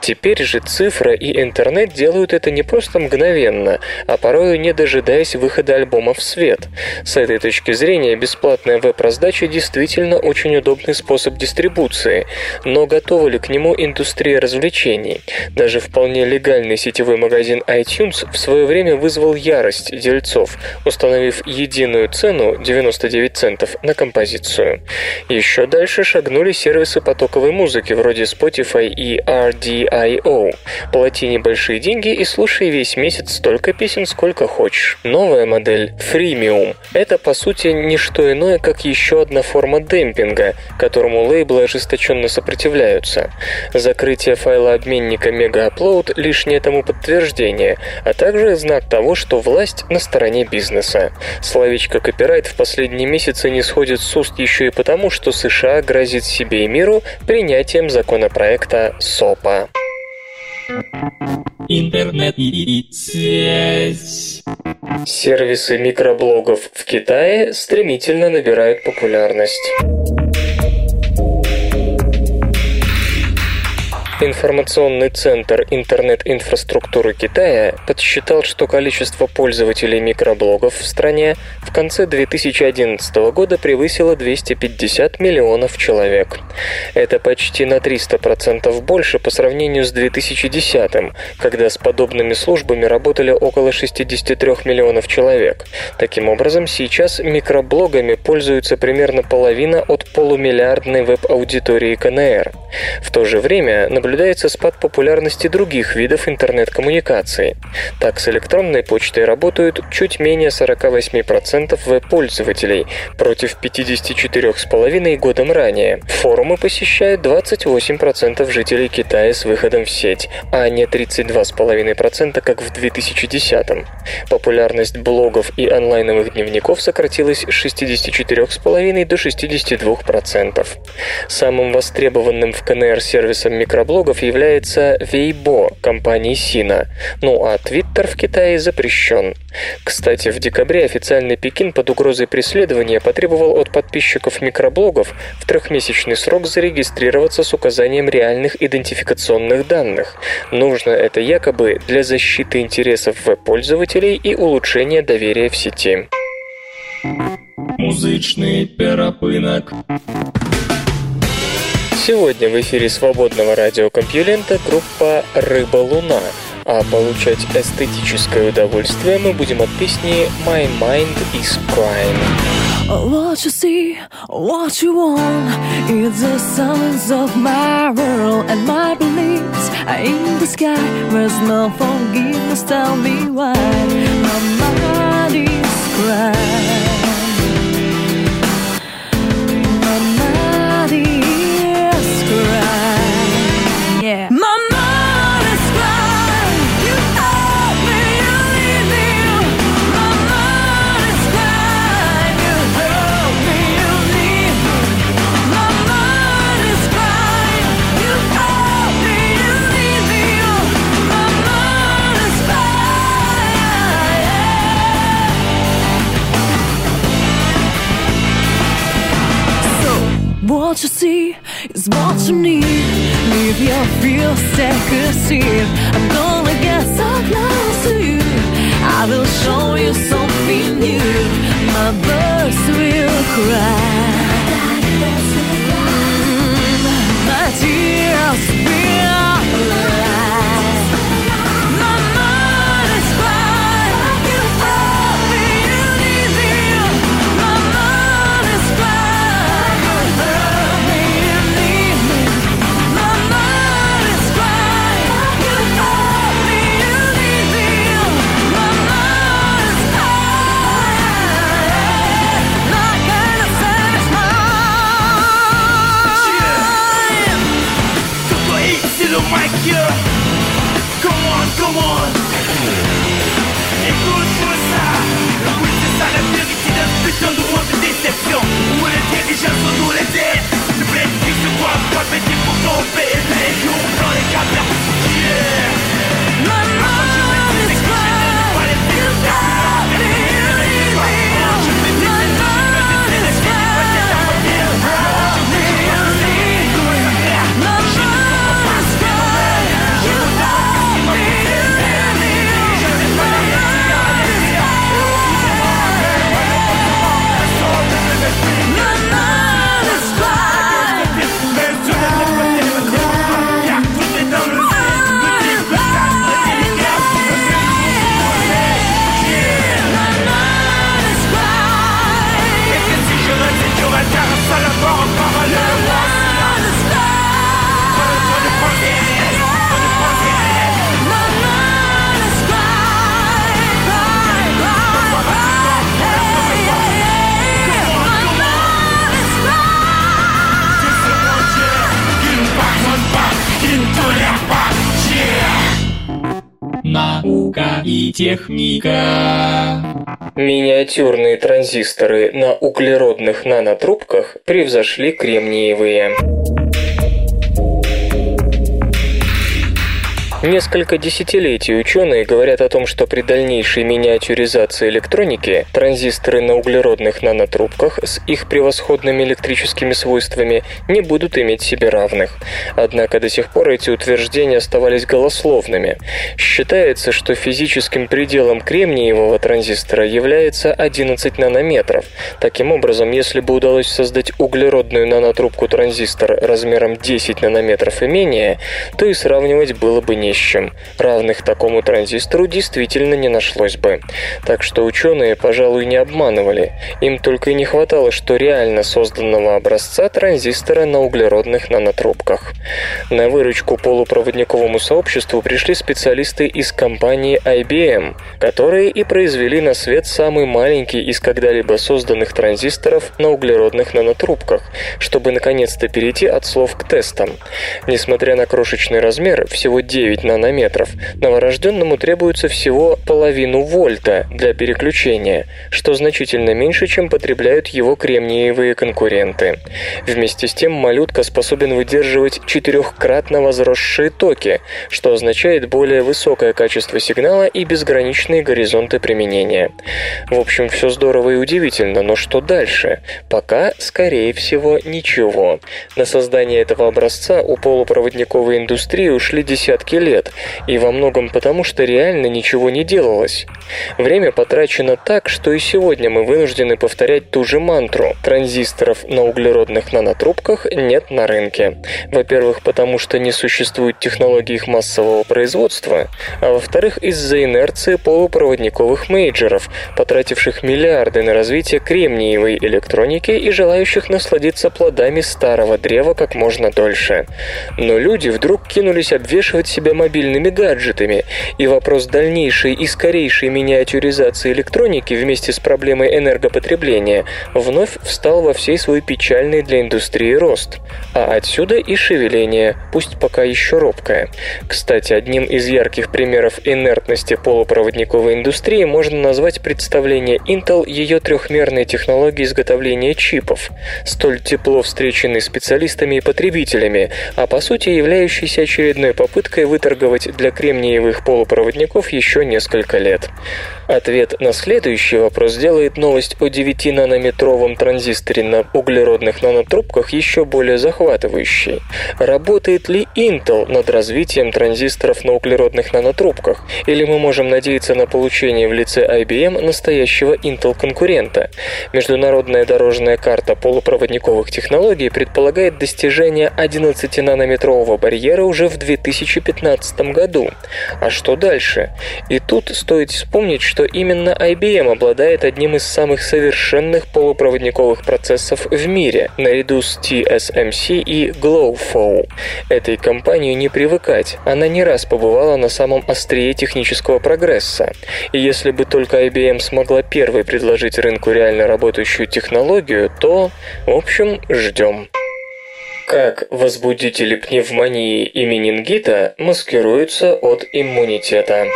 Speaker 3: Теперь же цифра и интернет делают это не просто мгновенно, а порою не дожидаясь выхода альбома в свет. С этой точки зрения бесплатная веб-раздача действительно очень удобный способ дистрибуции, но готова ли к нему индустрия развлечений? Даже вполне легальный сетевой магазин iTunes в свое время вызвал ярость дельцов, установив единую цену 99 центов на композицию. Еще дальше шагнули сервисы потоковой музыки вроде Spotify и RDIO. Плати небольшие деньги и слушай весь месяц столько песен, сколько хочешь. Новая модель Freemium – это по сути не что иное, как еще одна форма демпинга, которому лейблы ожесточенно сопротивляются. Закрытие файла обменника Mega Upload – лишнее тому подтверждение, а также знак того, что власть на стороне бизнеса. Словечко «копирайт» в последние месяцы не сходит с уст еще и потому, что США грозит себе и миру принятием законопроекта СОПа.
Speaker 2: Интернет и связь.
Speaker 3: Сервисы микроблогов в Китае стремительно набирают популярность. Информационный центр интернет-инфраструктуры Китая подсчитал, что количество пользователей микроблогов в стране в конце 2011 года превысило 250 миллионов человек. Это почти на 300% больше по сравнению с 2010, когда с подобными службами работали около 63 миллионов человек. Таким образом, сейчас микроблогами пользуются примерно половина от полумиллиардной веб-аудитории КНР. В то же время наблюдается спад популярности других видов интернет-коммуникаций. Так, с электронной почтой работают чуть менее 48% веб-пользователей против 54,5% годом ранее. Форумы посещают 28% жителей Китая с выходом в сеть, а не 32,5%, как в 2010 -м. Популярность блогов и онлайновых дневников сократилась с 64,5% до 62%. Самым востребованным в КНР сервисом микроблогов является Weibo компании Сина, ну а Twitter в Китае запрещен. Кстати, в декабре официальный Пекин под угрозой преследования потребовал от подписчиков микроблогов в трехмесячный срок зарегистрироваться с указанием реальных идентификационных данных. Нужно это якобы для защиты интересов веб-пользователей и улучшения доверия в сети.
Speaker 2: Музычный перапынок.
Speaker 3: Сегодня в эфире свободного радиокомпьюлента группа «Рыба Луна», а получать эстетическое удовольствие мы будем от песни «My Mind is Crying».
Speaker 5: What you see, what you want is the silence of my world and my beliefs are in the sky. There's no forgiveness, tell me why my mind is crying. What you see is what you need. Leave your a seat. I'm gonna get so close to you. I will show you something new. My birds will cry. My tears will
Speaker 2: Наука и техника.
Speaker 3: Миниатюрные транзисторы на углеродных нанотрубках превзошли кремниевые. Несколько десятилетий ученые говорят о том, что при дальнейшей миниатюризации электроники транзисторы на углеродных нанотрубках с их превосходными электрическими свойствами не будут иметь себе равных. Однако до сих пор эти утверждения оставались голословными. Считается, что физическим пределом кремниевого транзистора является 11 нанометров. Таким образом, если бы удалось создать углеродную нанотрубку транзистор размером 10 нанометров и менее, то и сравнивать было бы не с чем. Равных такому транзистору действительно не нашлось бы. Так что ученые, пожалуй, не обманывали. Им только и не хватало, что реально созданного образца транзистора на углеродных нанотрубках. На выручку полупроводниковому сообществу пришли специалисты из компании IBM, которые и произвели на свет самый маленький из когда-либо созданных транзисторов на углеродных нанотрубках, чтобы наконец-то перейти от слов к тестам. Несмотря на крошечный размер, всего 9 нанометров, новорожденному требуется всего половину вольта для переключения, что значительно меньше, чем потребляют его кремниевые конкуренты. Вместе с тем малютка способен выдерживать четырехкратно возросшие токи, что означает более высокое качество сигнала и безграничные горизонты применения. В общем, все здорово и удивительно, но что дальше? Пока, скорее всего, ничего. На создание этого образца у полупроводниковой индустрии ушли десятки лет, и во многом потому, что реально ничего не делалось. Время потрачено так, что и сегодня мы вынуждены повторять ту же мантру. Транзисторов на углеродных нанотрубках нет на рынке. Во-первых, потому что не существует технологий их массового производства, а во-вторых, из-за инерции полупроводниковых мейджеров, потративших миллиарды на развитие кремниевой электроники и желающих насладиться плодами старого древа как можно дольше. Но люди вдруг кинулись обвешивать себя мобильными гаджетами, и вопрос дальнейшей и скорейшей миниатюризации электроники вместе с проблемой энергопотребления вновь встал во всей свой печальный для индустрии рост. А отсюда и шевеление, пусть пока еще робкое. Кстати, одним из ярких примеров инертности полупроводниковой индустрии можно назвать представление Intel ее трехмерной технологии изготовления чипов, столь тепло встреченной специалистами и потребителями, а по сути являющейся очередной попыткой выторговать для кремниевых полупроводников еще несколько лет. Ответ на следующий вопрос делает новость о 9-нанометровом транзисторе на углеродных нанотрубках еще более захватывающей. Работает ли Intel над развитием транзисторов на углеродных нанотрубках? Или мы можем надеяться на получение в лице IBM настоящего Intel-конкурента? Международная дорожная карта полупроводниковых технологий предполагает достижение 11-нанометрового барьера уже в 2015 году. А что дальше? И тут стоит вспомнить, что именно IBM обладает одним из самых совершенных полупроводниковых процессов в мире, наряду с TSMC и GlowFow. Этой компании не привыкать, она не раз побывала на самом острие технического прогресса. И если бы только IBM смогла первой предложить рынку реально работающую технологию, то, в общем, ждем. Как возбудители пневмонии и менингита маскируются от иммунитета?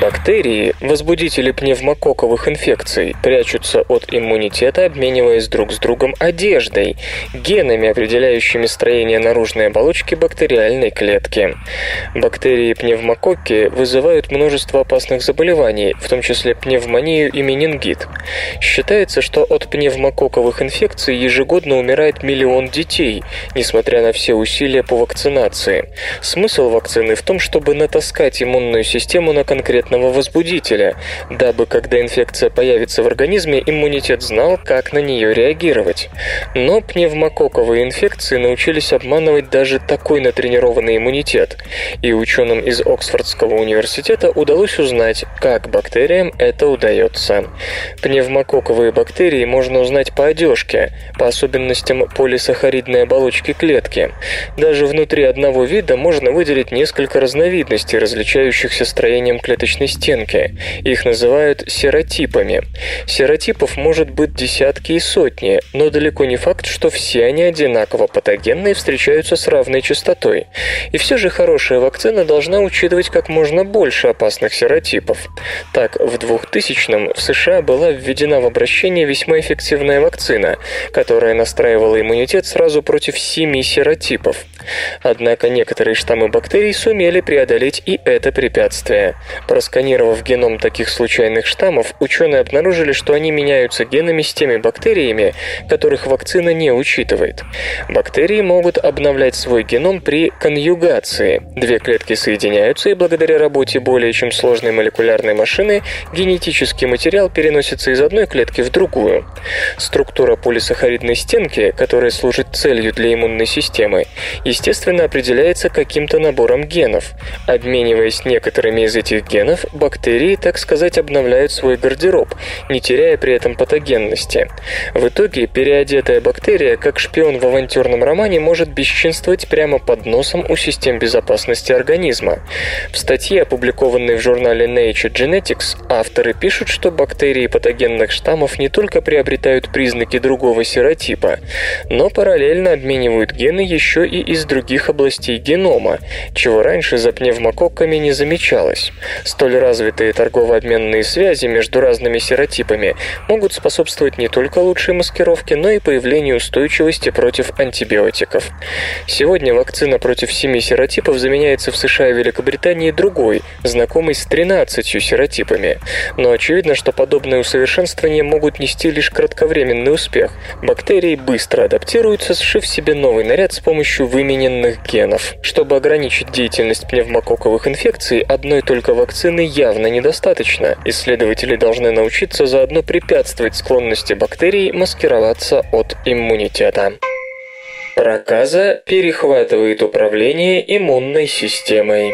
Speaker 3: Бактерии, возбудители пневмококковых инфекций, прячутся от иммунитета, обмениваясь друг с другом одеждой, генами, определяющими строение наружной оболочки бактериальной клетки. Бактерии пневмококки вызывают множество опасных заболеваний, в том числе пневмонию и менингит. Считается, что от пневмококковых инфекций ежегодно умирает миллион детей, несмотря на все усилия по вакцинации. Смысл вакцины в том, чтобы натаскать иммунную систему на конкретного возбудителя, дабы, когда инфекция появится в организме, иммунитет знал, как на нее реагировать. Но пневмококковые инфекции научились обманывать даже такой натренированный иммунитет, и ученым из Оксфордского университета удалось узнать, как бактериям это удается. Пневмококковые бактерии можно узнать по одежке, по особенностям полисахаридной оболочки клетки. Даже внутри одного вида можно выделить несколько разновидностей, различающихся строением клеточной клеточной стенки. Их называют серотипами. Серотипов может быть десятки и сотни, но далеко не факт, что все они одинаково патогенны и встречаются с равной частотой. И все же хорошая вакцина должна учитывать как можно больше опасных серотипов. Так, в 2000-м в США была введена в обращение весьма эффективная вакцина, которая настраивала иммунитет сразу против семи серотипов. Однако некоторые штаммы бактерий сумели преодолеть и это препятствие. Просканировав геном таких случайных штаммов, ученые обнаружили, что они меняются генами с теми бактериями, которых вакцина не учитывает. Бактерии могут обновлять свой геном при конъюгации. Две клетки соединяются, и благодаря работе более чем сложной молекулярной машины генетический материал переносится из одной клетки в другую. Структура полисахаридной стенки, которая служит целью для иммунной системы, естественно определяется каким-то набором генов. Обмениваясь некоторыми из этих генов, бактерии, так сказать, обновляют свой гардероб, не теряя при этом патогенности. В итоге переодетая бактерия, как шпион в авантюрном романе, может бесчинствовать прямо под носом у систем безопасности организма. В статье, опубликованной в журнале Nature Genetics, авторы пишут, что бактерии патогенных штаммов не только приобретают признаки другого серотипа, но параллельно обменивают гены еще и из других областей генома, чего раньше за пневмококками не замечалось. Столь развитые торгово-обменные связи между разными серотипами могут способствовать не только лучшей маскировке, но и появлению устойчивости против антибиотиков. Сегодня вакцина против семи серотипов заменяется в США и Великобритании другой, знакомой с 13 серотипами. Но очевидно, что подобные усовершенствования могут нести лишь кратковременный успех. Бактерии быстро адаптируются, сшив себе новый наряд с помощью вымененных генов. Чтобы ограничить деятельность пневмококковых инфекций, одной только вакцины явно недостаточно. Исследователи должны научиться заодно препятствовать склонности бактерий маскироваться от иммунитета. Проказа перехватывает управление иммунной системой.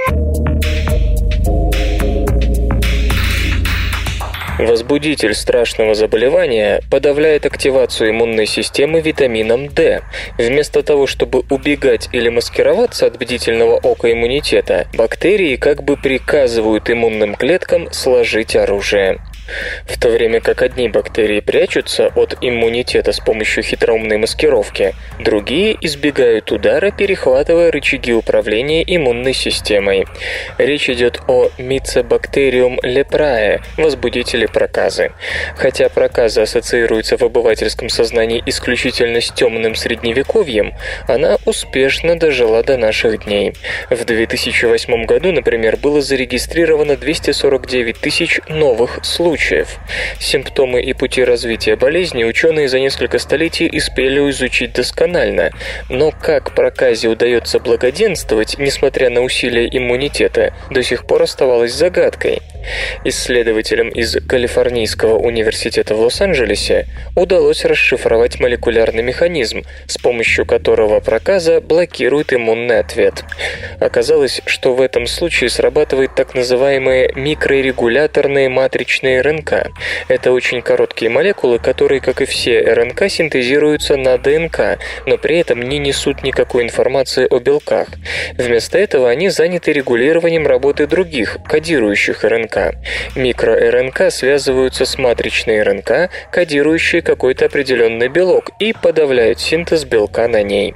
Speaker 3: Возбудитель страшного заболевания подавляет активацию иммунной системы витамином D. Вместо того, чтобы убегать или маскироваться от бдительного ока иммунитета, бактерии как бы приказывают иммунным клеткам сложить оружие. В то время как одни бактерии прячутся от иммунитета с помощью хитроумной маскировки, другие избегают удара, перехватывая рычаги управления иммунной системой. Речь идет о Mycobacterium leprae, возбудителе проказы. Хотя проказа ассоциируется в обывательском сознании исключительно с темным средневековьем, она успешно дожила до наших дней. В 2008 году, например, было зарегистрировано 249 тысяч новых случаев случаев. Симптомы и пути развития болезни ученые за несколько столетий успели изучить досконально, но как проказе удается благоденствовать, несмотря на усилия иммунитета, до сих пор оставалось загадкой. Исследователям из Калифорнийского университета в Лос-Анджелесе удалось расшифровать молекулярный механизм, с помощью которого проказа блокирует иммунный ответ. Оказалось, что в этом случае срабатывают так называемые микрорегуляторные матричные РНК. Это очень короткие молекулы, которые, как и все РНК, синтезируются на ДНК, но при этом не несут никакой информации о белках. Вместо этого они заняты регулированием работы других, кодирующих РНК. Микро-РНК связываются с матричной РНК, кодирующей какой-то определенный белок, и подавляют синтез белка на ней.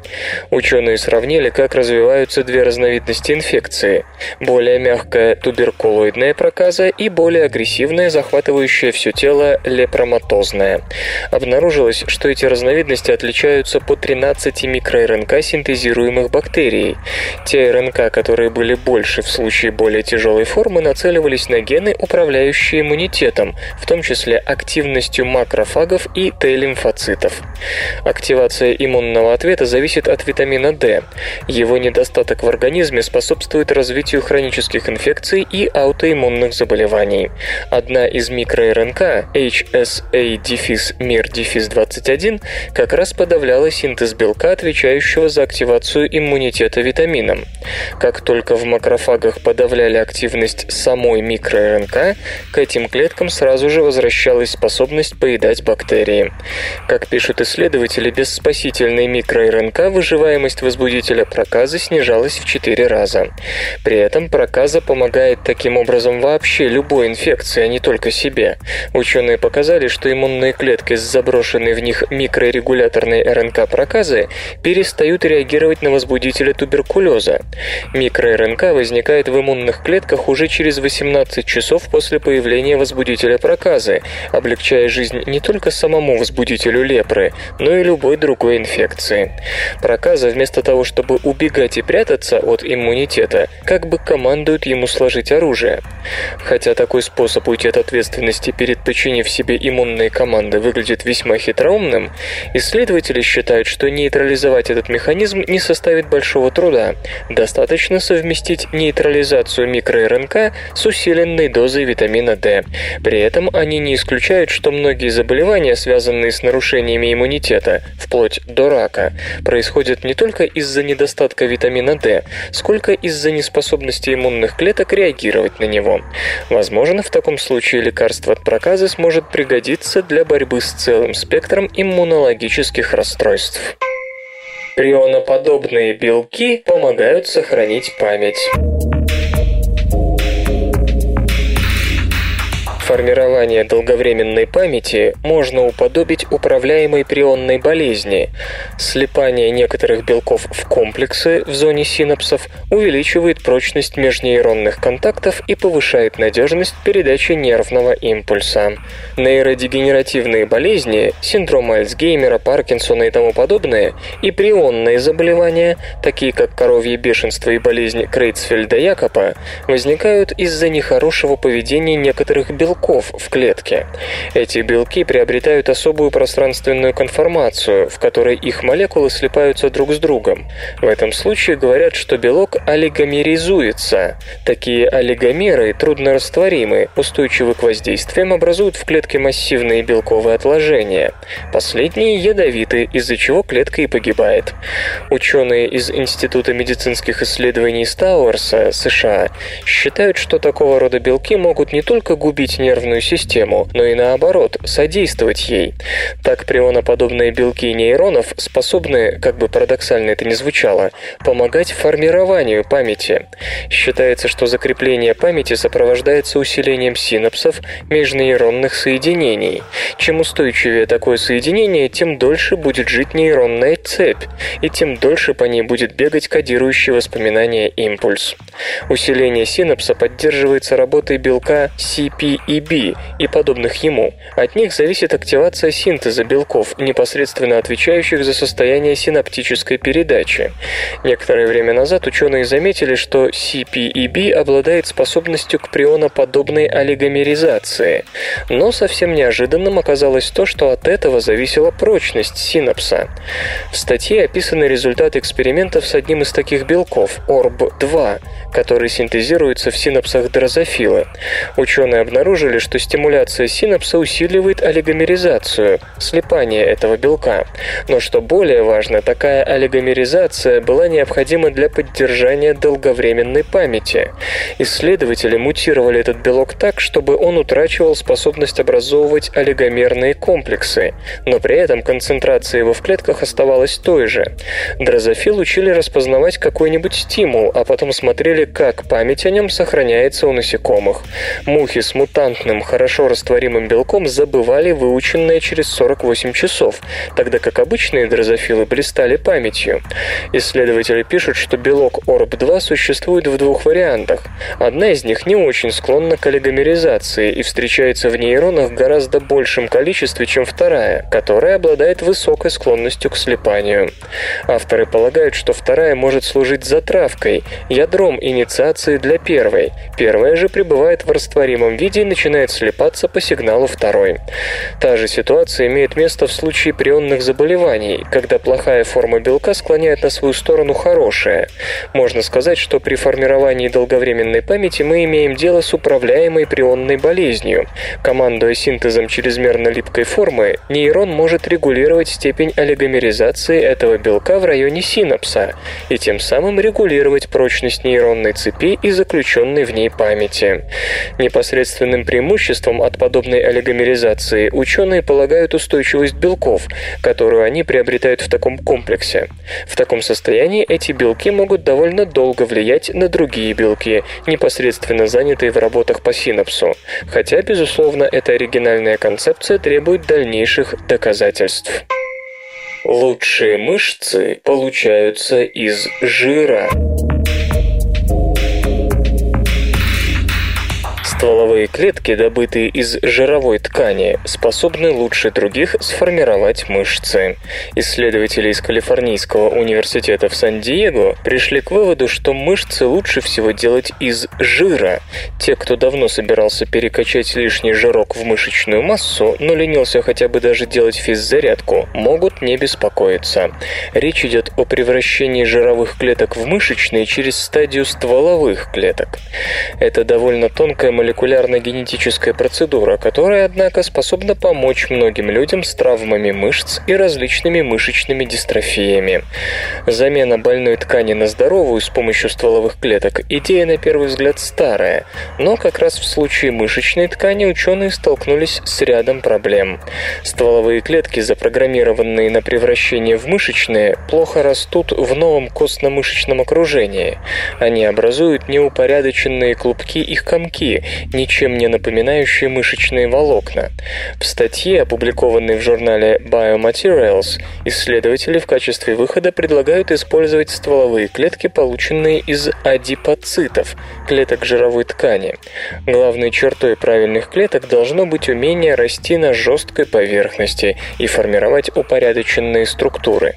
Speaker 3: Ученые сравнили, как развиваются две разновидности инфекции. Более мягкая туберкулоидная проказа и более агрессивная, захватывающая все тело лепроматозная. Обнаружилось, что эти разновидности отличаются по 13 микро-РНК, синтезируемых бактерией. Те РНК, которые были больше в случае более тяжелой формы, нацеливались на гены, управляющие иммунитетом, в том числе активностью макрофагов и Т-лимфоцитов. Активация иммунного ответа зависит от витамина D. Его недостаток в организме способствует развитию хронических инфекций и аутоиммунных заболеваний. Одна из микро-РНК, HSA-MIR-21, как раз подавляла синтез белка, отвечающего за активацию иммунитета витамином. Как только в макрофагах подавляли активность самой микро микроРНК, к этим клеткам сразу же возвращалась способность поедать бактерии. Как пишут исследователи, без спасительной микроРНК выживаемость возбудителя проказы снижалась в 4 раза. При этом проказа помогает таким образом вообще любой инфекции, а не только себе. Ученые показали, что иммунные клетки с заброшенной в них микрорегуляторной РНК проказы перестают реагировать на возбудителя туберкулеза. МикроРНК возникает в иммунных клетках уже через 18 часов после появления возбудителя проказы, облегчая жизнь не только самому возбудителю лепры, но и любой другой инфекции. Проказа вместо того, чтобы убегать и прятаться от иммунитета, как бы командует ему сложить оружие. Хотя такой способ уйти от ответственности перед подчинив себе иммунные команды выглядит весьма хитроумным, исследователи считают, что нейтрализовать этот механизм не составит большого труда. Достаточно совместить нейтрализацию микроРНК с усиленной дозой витамина D. При этом они не исключают, что многие заболевания, связанные с нарушениями иммунитета, вплоть до рака, происходят не только из-за недостатка витамина D, сколько из-за неспособности иммунных клеток реагировать на него. Возможно, в таком случае лекарство от проказы сможет пригодиться для борьбы с целым спектром иммунологических расстройств. Прионоподобные белки помогают сохранить память. Формирование долговременной памяти можно уподобить управляемой прионной болезни. Слипание некоторых белков в комплексы в зоне синапсов увеличивает прочность межнейронных контактов и повышает надежность передачи нервного импульса. Нейродегенеративные болезни, синдром Альцгеймера, Паркинсона и тому подобное, и прионные заболевания, такие как коровье бешенство и болезнь Крейцфельда-Якоба, возникают из-за нехорошего поведения некоторых белков белков в клетке. Эти белки приобретают особую пространственную конформацию, в которой их молекулы слипаются друг с другом. В этом случае говорят, что белок олигомеризуется. Такие олигомеры труднорастворимы, устойчивы к воздействиям, образуют в клетке массивные белковые отложения. Последние ядовиты, из-за чего клетка и погибает. Ученые из Института медицинских исследований Стауэрса, США, считают, что такого рода белки могут не только губить нервную систему, но и наоборот, содействовать ей. Так прионоподобные белки нейронов способны, как бы парадоксально это ни звучало, помогать формированию памяти. Считается, что закрепление памяти сопровождается усилением синапсов межнейронных соединений. Чем устойчивее такое соединение, тем дольше будет жить нейронная цепь, и тем дольше по ней будет бегать кодирующий воспоминания импульс. Усиление синапса поддерживается работой белка CPEB и подобных ему. От них зависит активация синтеза белков, непосредственно отвечающих за состояние синаптической передачи. Некоторое время назад ученые заметили, что CPEB обладает способностью к прионоподобной олигомеризации. Но совсем неожиданным оказалось то, что от этого зависела прочность синапса. В статье описаны результаты экспериментов с одним из таких белков, ORB2, который синтезируется в синапсах дрозофилы. Ученые обнаружили, что стимуляция синапса усиливает олигомеризацию, слипание этого белка. Но что более важно, такая олигомеризация была необходима для поддержания долговременной памяти. Исследователи мутировали этот белок так, чтобы он утрачивал способность образовывать олигомерные комплексы, но при этом концентрация его в клетках оставалась той же. Дрозофил учили распознавать какой-нибудь стимул, а потом смотрели, как память о нем сохраняется у насекомых. Мухи с мутантным, хорошо растворимым белком забывали выученное через 48 часов, тогда как обычные дрозофилы блистали памятью. Исследователи пишут, что белок ORB2 существует в двух вариантах. Одна из них не очень склонна к олигомеризации и встречается в нейронах гораздо большем количестве, чем вторая, которая обладает высокой склонностью к слипанию. Авторы полагают, что вторая может служить затравкой, ядром инициации для первой. Первая же пребывает в растворимом виде и начинает начинает слипаться по сигналу второй. Та же ситуация имеет место в случае прионных заболеваний, когда плохая форма белка склоняет на свою сторону хорошая. Можно сказать, что при формировании долговременной памяти мы имеем дело с управляемой прионной болезнью. Командуя синтезом чрезмерно липкой формы, нейрон может регулировать степень олигомеризации этого белка в районе синапса и тем самым регулировать прочность нейронной цепи и заключенной в ней памяти. Непосредственным преимуществом от подобной олигомеризации ученые полагают устойчивость белков, которую они приобретают в таком комплексе. В таком состоянии эти белки могут довольно долго влиять на другие белки, непосредственно занятые в работах по синапсу. Хотя, безусловно, эта оригинальная концепция требует дальнейших доказательств. Лучшие мышцы получаются из жира. Стволовые клетки, добытые из жировой ткани, способны лучше других сформировать мышцы. Исследователи из Калифорнийского университета в Сан-Диего пришли к выводу, что мышцы лучше всего делать из жира. Те, кто давно собирался перекачать лишний жирок в мышечную массу, но ленился хотя бы даже делать физзарядку, могут не беспокоиться. Речь идет о превращении жировых клеток в мышечные через стадию стволовых клеток. Это довольно тонкая молекулярно-генетическая процедура, которая, однако, способна помочь многим людям с травмами мышц и различными мышечными дистрофиями. Замена больной ткани на здоровую с помощью стволовых клеток – идея, на первый взгляд, старая, но как раз в случае мышечной ткани ученые столкнулись с рядом проблем. Стволовые клетки, запрограммированные на превращение в мышечные, плохо растут в новом костно-мышечном окружении. Они образуют неупорядоченные клубки и комки, ничем не напоминающие мышечные волокна. В статье, опубликованной в журнале Biomaterials, исследователи в качестве выхода предлагают использовать стволовые клетки, полученные из адипоцитов, клеток жировой ткани. Главной чертой правильных клеток должно быть умение расти на жесткой поверхности и формировать упорядоченные структуры.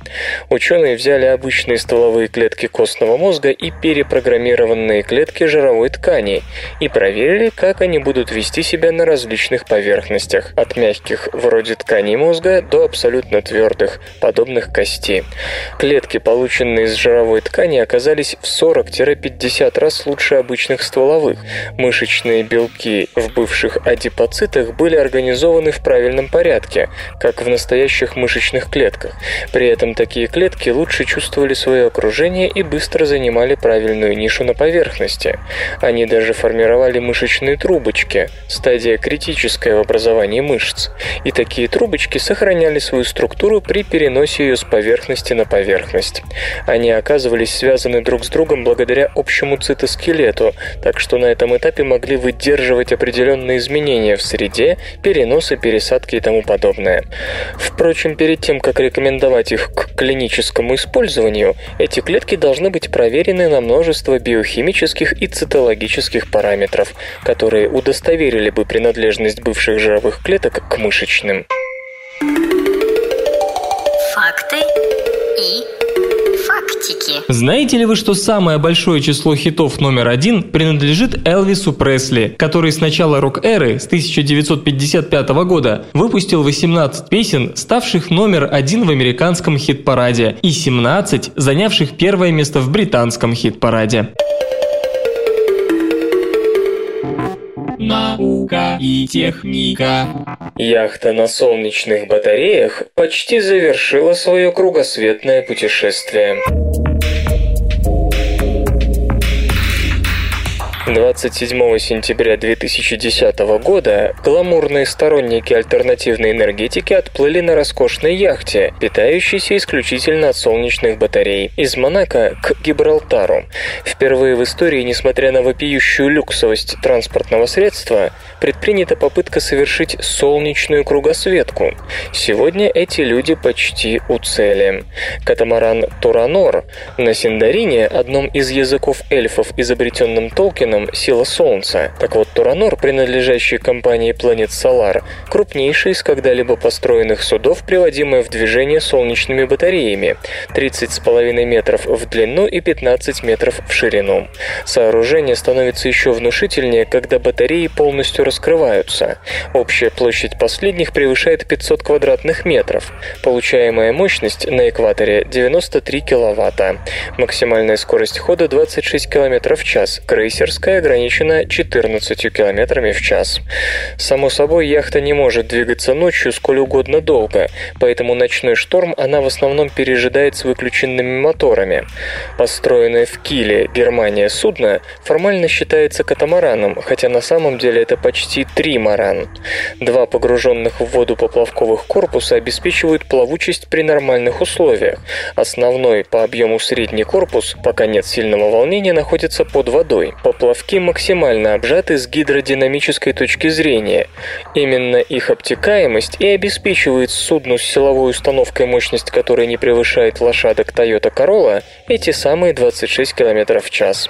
Speaker 3: Ученые взяли обычные стволовые клетки костного мозга и перепрограммированные клетки жировой ткани и проверили, как они будут вести себя на различных поверхностях, от мягких, вроде тканей мозга, до абсолютно твердых, подобных кости. Клетки, полученные из жировой ткани, оказались в 40-50 раз лучше обычных стволовых. Мышечные белки в бывших адипоцитах были организованы в правильном порядке, как в настоящих мышечных клетках. При этом такие клетки лучше чувствовали свое окружение и быстро занимали правильную нишу на поверхности. Они даже формировали мышечные трубочки, стадия критическая в образовании мышц. И такие трубочки сохраняли свою структуру при переносе ее с поверхности на поверхность. Они оказывались связаны друг с другом благодаря общему цитоскелету, так что на этом этапе могли выдерживать определенные изменения в среде, переносы, пересадки и тому подобное. Впрочем, перед тем, как рекомендовать их к клиническому использованию, эти клетки должны быть проверены на множество биохимических и цитологических параметров, которые удостоверили бы принадлежность бывших жировых клеток к мышечным.
Speaker 6: Факты и фактики.
Speaker 4: Знаете ли вы, что самое большое число хитов номер один принадлежит Элвису Пресли, который с начала рок-эры, с 1955 года, выпустил 18 песен, ставших номер один в американском хит-параде, и 17, занявших первое место в британском хит-параде.
Speaker 2: Наука и техника.
Speaker 3: Яхта на солнечных батареях почти завершила свое кругосветное путешествие. 27 сентября 2010 года гламурные сторонники альтернативной энергетики отплыли на роскошной яхте, питающейся исключительно от солнечных батарей, из Монако к Гибралтару. Впервые в истории, несмотря на вопиющую люксовость транспортного средства, предпринята попытка совершить солнечную кругосветку. Сегодня эти люди почти у цели. Катамаран Туранор на Синдарине, одном из языков эльфов, изобретенном Толкином, термином «сила Солнца». Так вот, Туранор, принадлежащий компании Planet Solar, крупнейший из когда-либо построенных судов, приводимое в движение солнечными батареями, 30,5 метров в длину и 15 метров в ширину. Сооружение становится еще внушительнее, когда батареи полностью раскрываются. Общая площадь последних превышает 500 квадратных метров. Получаемая мощность на экваторе 93 киловатта. Максимальная скорость хода 26 км в час. Крейсерская ограничена 14 км в час. Само собой, яхта не может двигаться ночью сколь угодно долго, поэтому ночной шторм она в основном пережидает с выключенными моторами. Построенное в Киле, Германия судно формально считается катамараном, хотя на самом деле это почти тримаран. Два погруженных в воду поплавковых корпуса обеспечивают плавучесть при нормальных условиях. Основной по объему средний корпус, пока нет сильного волнения, находится под водой. Поплавки максимально обжаты с гидродинамической точки зрения. Именно их обтекаемость и обеспечивает судну с силовой установкой, мощность которой не превышает лошадок Toyota Corolla, эти самые 26 км в час.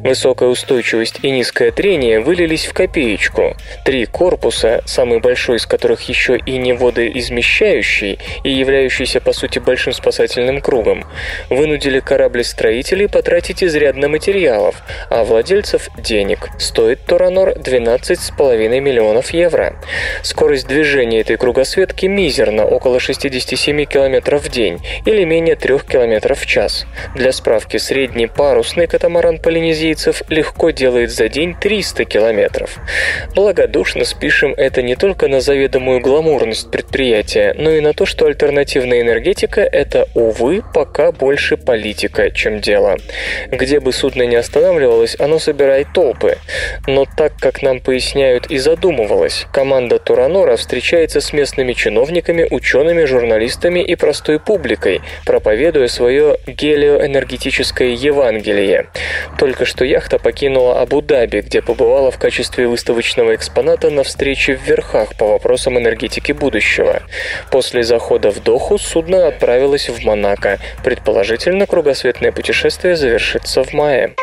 Speaker 3: Высокая устойчивость и низкое трение вылились в копеечку. Три корпуса, самый большой из которых еще и не водоизмещающий и являющийся по сути большим спасательным кругом, вынудили корабли-строителей потратить изрядно материалов, а владельцев – денег. Стоит Торанор 12,5 миллионов евро. Скорость движения этой кругосветки мизерна, около 67 км в день или менее 3 км в час. Для справки, средний парусный катамаран полинезийцев легко делает за день 300 километров. Благодушно спишем это не только на заведомую гламурность предприятия, но и на то, что альтернативная энергетика – это, увы, пока больше политика, чем дело. Где бы судно ни останавливалось, оно собирает толпы. Но так, как нам поясняют и задумывалось, команда Туранора встречается с местными чиновниками, учеными, журналистами и простой публикой, проповедуя свое гелиоэнергетическое Евангелие. Только что яхта покинула Абу-Даби, где побывала в качестве выставочного экспоната на встрече в Верхах по вопросам энергетики будущего. После захода в Доху судно отправилось в Монако. Предположительно, кругосветное путешествие завершится в мае.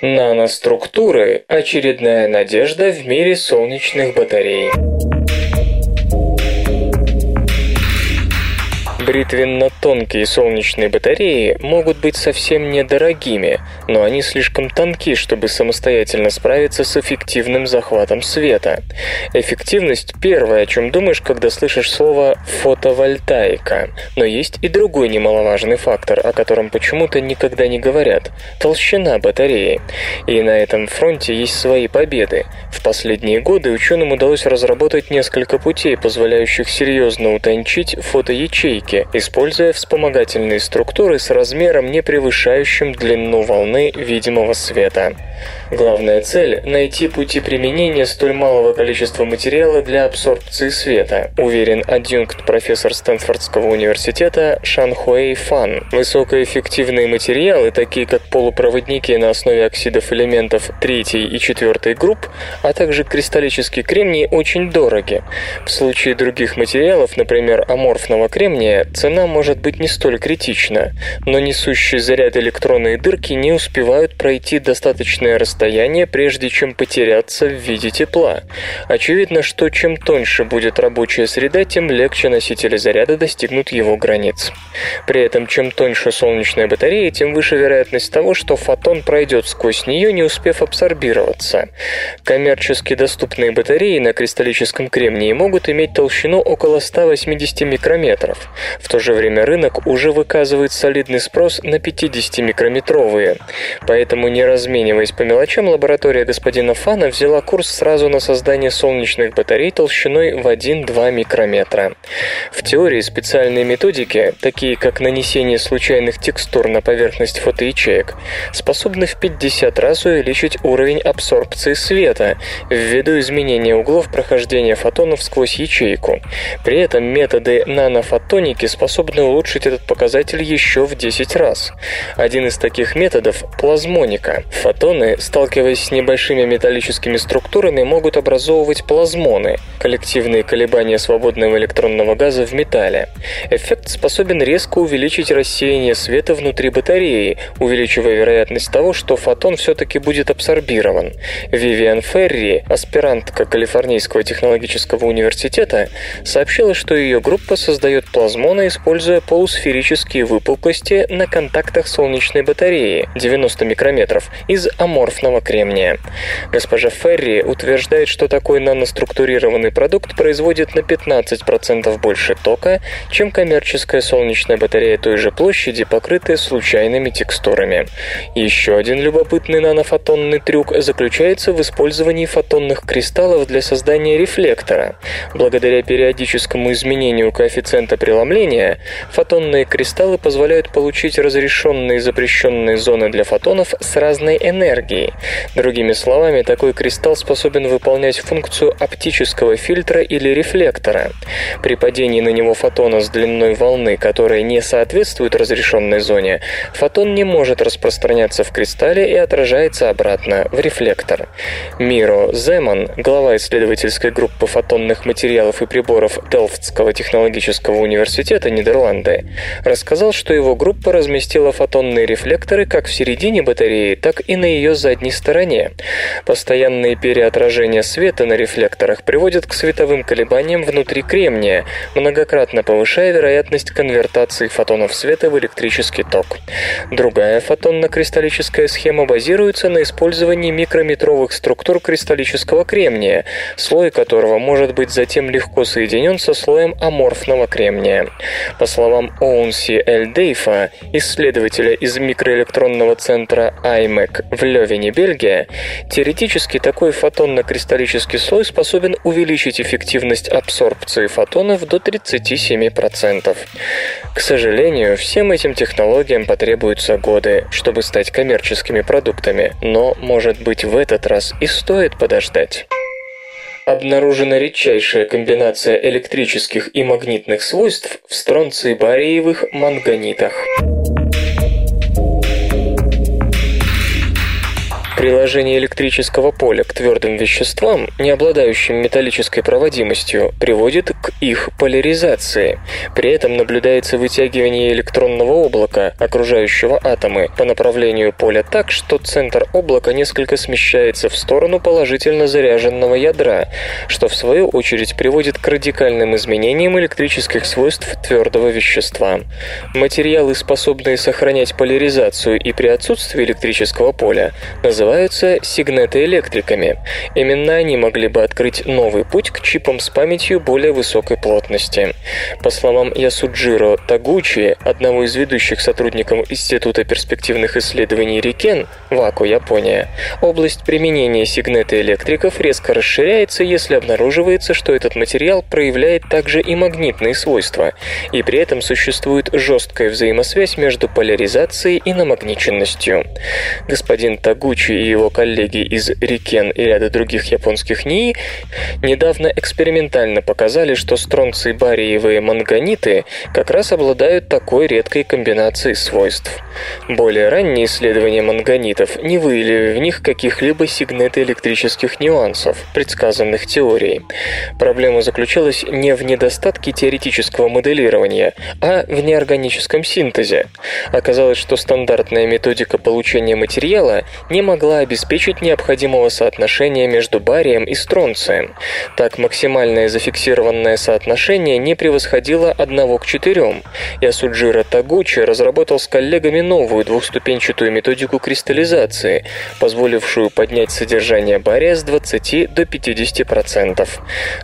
Speaker 3: Наноструктуры – очередная надежда в мире солнечных батарей. Бритвенно-тонкие солнечные батареи могут быть совсем недорогими, но они слишком тонки, чтобы самостоятельно справиться с эффективным захватом света. Эффективность – первое, о чем думаешь, когда слышишь слово «фотовольтаика». Но есть и другой немаловажный фактор, о котором почему-то никогда не говорят – толщина батареи. И на этом фронте есть свои победы. В последние годы ученым удалось разработать несколько путей, позволяющих серьезно утончить фотоячейки, используя вспомогательные структуры с размером, не превышающим длину волны видимого света. Главная цель – найти пути применения столь малого количества материала для абсорбции света, уверен адъюнкт профессор Стэнфордского университета Шанхуэй Фан. Высокоэффективные материалы, такие как полупроводники на основе оксидов элементов третьей и четвертой групп, а также кристаллический кремний, очень дороги. В случае других материалов, например, аморфного кремния, цена может быть не столь критична, но несущие заряд электронные дырки не успевают пройти достаточное расстояние, прежде чем потеряться в виде тепла. Очевидно, что чем тоньше будет рабочая среда, тем легче носители заряда достигнут его границ. При этом, чем тоньше солнечная батарея, тем выше вероятность того, что фотон пройдет сквозь нее, не успев абсорбироваться. Коммерчески доступные батареи на кристаллическом кремнии могут иметь толщину около 180 микрометров. В то же время рынок уже выказывает солидный спрос на 50-микрометровые. Поэтому, не размениваясь по мелочам, лаборатория господина Фана взяла курс сразу на создание солнечных батарей толщиной в 1-2 микрометра. В теории специальные методики, такие как нанесение случайных текстур на поверхность фотоячеек, способны в 50 раз увеличить уровень абсорбции света ввиду изменения углов прохождения фотонов сквозь ячейку. При этом методы нанофотоники способны улучшить этот показатель еще в 10 раз. Один из таких методов – плазмоника. Фотоны, сталкиваясь с небольшими металлическими структурами, могут образовывать плазмоны – коллективные колебания свободного электронного газа в металле. Эффект способен резко увеличить рассеяние света внутри батареи, увеличивая вероятность того, что фотон все-таки будет абсорбирован. Вивиан Ферри, аспирантка Калифорнийского технологического университета, сообщила, что ее группа создает плазмоны, используя полусферические выпуклости на контактах солнечной батареи 90 микрометров из аморфного кремния. Госпожа Ферри утверждает, что такой наноструктурированный продукт производит на 15% больше тока, чем коммерческая солнечная батарея той же площади, покрытая случайными текстурами. Еще один любопытный нанофотонный трюк заключается в использовании фотонных кристаллов для создания рефлектора. Благодаря периодическому изменению коэффициента преломления, фотонные кристаллы позволяют получить разрешенные и запрещенные зоны для фотонов с разной энергией. Другими словами, такой кристалл способен выполнять функцию оптического фильтра или рефлектора. При падении на него фотона с длиной волны, которая не соответствует разрешенной зоне, фотон не может распространяться в кристалле и отражается обратно в рефлектор. Миро Земан, глава исследовательской группы фотонных материалов и приборов Делфтского технологического университета Нидерланды, рассказал, что его группа разместила фотонные рефлекторы как в середине батареи, так и на ее задней стороне. Постоянные переотражения света на рефлекторах приводят к световым колебаниям внутри кремния, многократно повышая вероятность конвертации фотонов света в электрический ток. Другая фотонно-кристаллическая схема базируется на использовании микрометровых структур кристаллического кремния, слой которого может быть затем легко соединен со слоем аморфного кремния. По словам Оунси Эль Дейфа, исследователя из микроэлектронного центра IMEC в Левине, Бельгия, теоретически такой фотонно-кристаллический слой способен увеличить эффективность абсорбции фотонов до 37%. К сожалению, всем этим технологиям потребуются годы, чтобы стать коммерческими продуктами, но, может быть, в этот раз и стоит подождать обнаружена редчайшая комбинация электрических и магнитных свойств в стронций-бариевых манганитах. Приложение электрического поля к твердым веществам, не обладающим металлической проводимостью, приводит к их поляризации. При этом наблюдается вытягивание электронного облака, окружающего атомы, по направлению поля так, что центр облака несколько смещается в сторону положительно заряженного ядра, что в свою очередь приводит к радикальным изменениям электрических свойств твердого вещества. Материалы, способные сохранять поляризацию и при отсутствии электрического поля, называются называются сигнетоэлектриками. Именно они могли бы открыть новый путь к чипам с памятью более высокой плотности. По словам Ясуджиро Тагучи, одного из ведущих сотрудников Института перспективных исследований Рикен, Ваку, Япония, область применения сигнетоэлектриков резко расширяется, если обнаруживается, что этот материал проявляет также и магнитные свойства, и при этом существует жесткая взаимосвязь между поляризацией и намагниченностью. Господин Тагучи и его коллеги из Рикен и ряда других японских НИИ недавно экспериментально показали, что стронций-бариевые манганиты как раз обладают такой редкой комбинацией свойств. Более ранние исследования манганитов не выявили в них каких-либо сигнетоэлектрических нюансов, предсказанных теорией. Проблема заключалась не в недостатке теоретического моделирования, а в неорганическом синтезе. Оказалось, что стандартная методика получения материала не могла обеспечить необходимого соотношения между барием и стронцием. Так, максимальное зафиксированное соотношение не превосходило 1 к 4. Ясуджира Тагучи разработал с коллегами новую двухступенчатую методику кристаллизации, позволившую поднять содержание бария с 20 до 50%.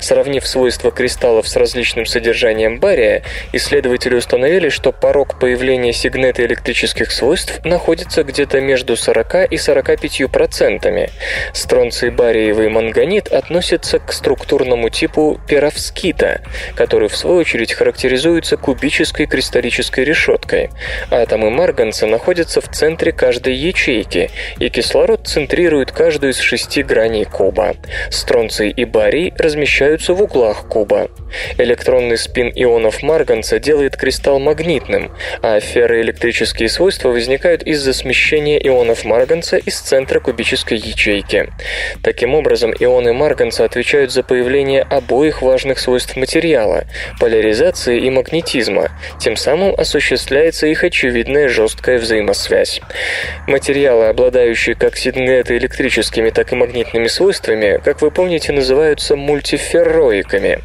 Speaker 3: Сравнив свойства кристаллов с различным содержанием бария, исследователи установили, что порог появления сигнета электрических свойств находится где-то между 40 и 45 25%. Стронций, бариевый манганит относятся к структурному типу перовскита, который в свою очередь характеризуется кубической кристаллической решеткой. Атомы марганца находятся в центре каждой ячейки, и кислород центрирует каждую из шести граней куба. Стронций и барий размещаются в углах куба. Электронный спин ионов марганца делает кристалл магнитным, а ферроэлектрические свойства возникают из-за смещения ионов марганца из центра кубической ячейки. Таким образом, ионы марганца отвечают за появление обоих важных свойств материала – поляризации и магнетизма, тем самым осуществляется их очевидная жесткая взаимосвязь. Материалы, обладающие как синтеэлектрическими, так и магнитными свойствами, как вы помните, называются мультиферроиками.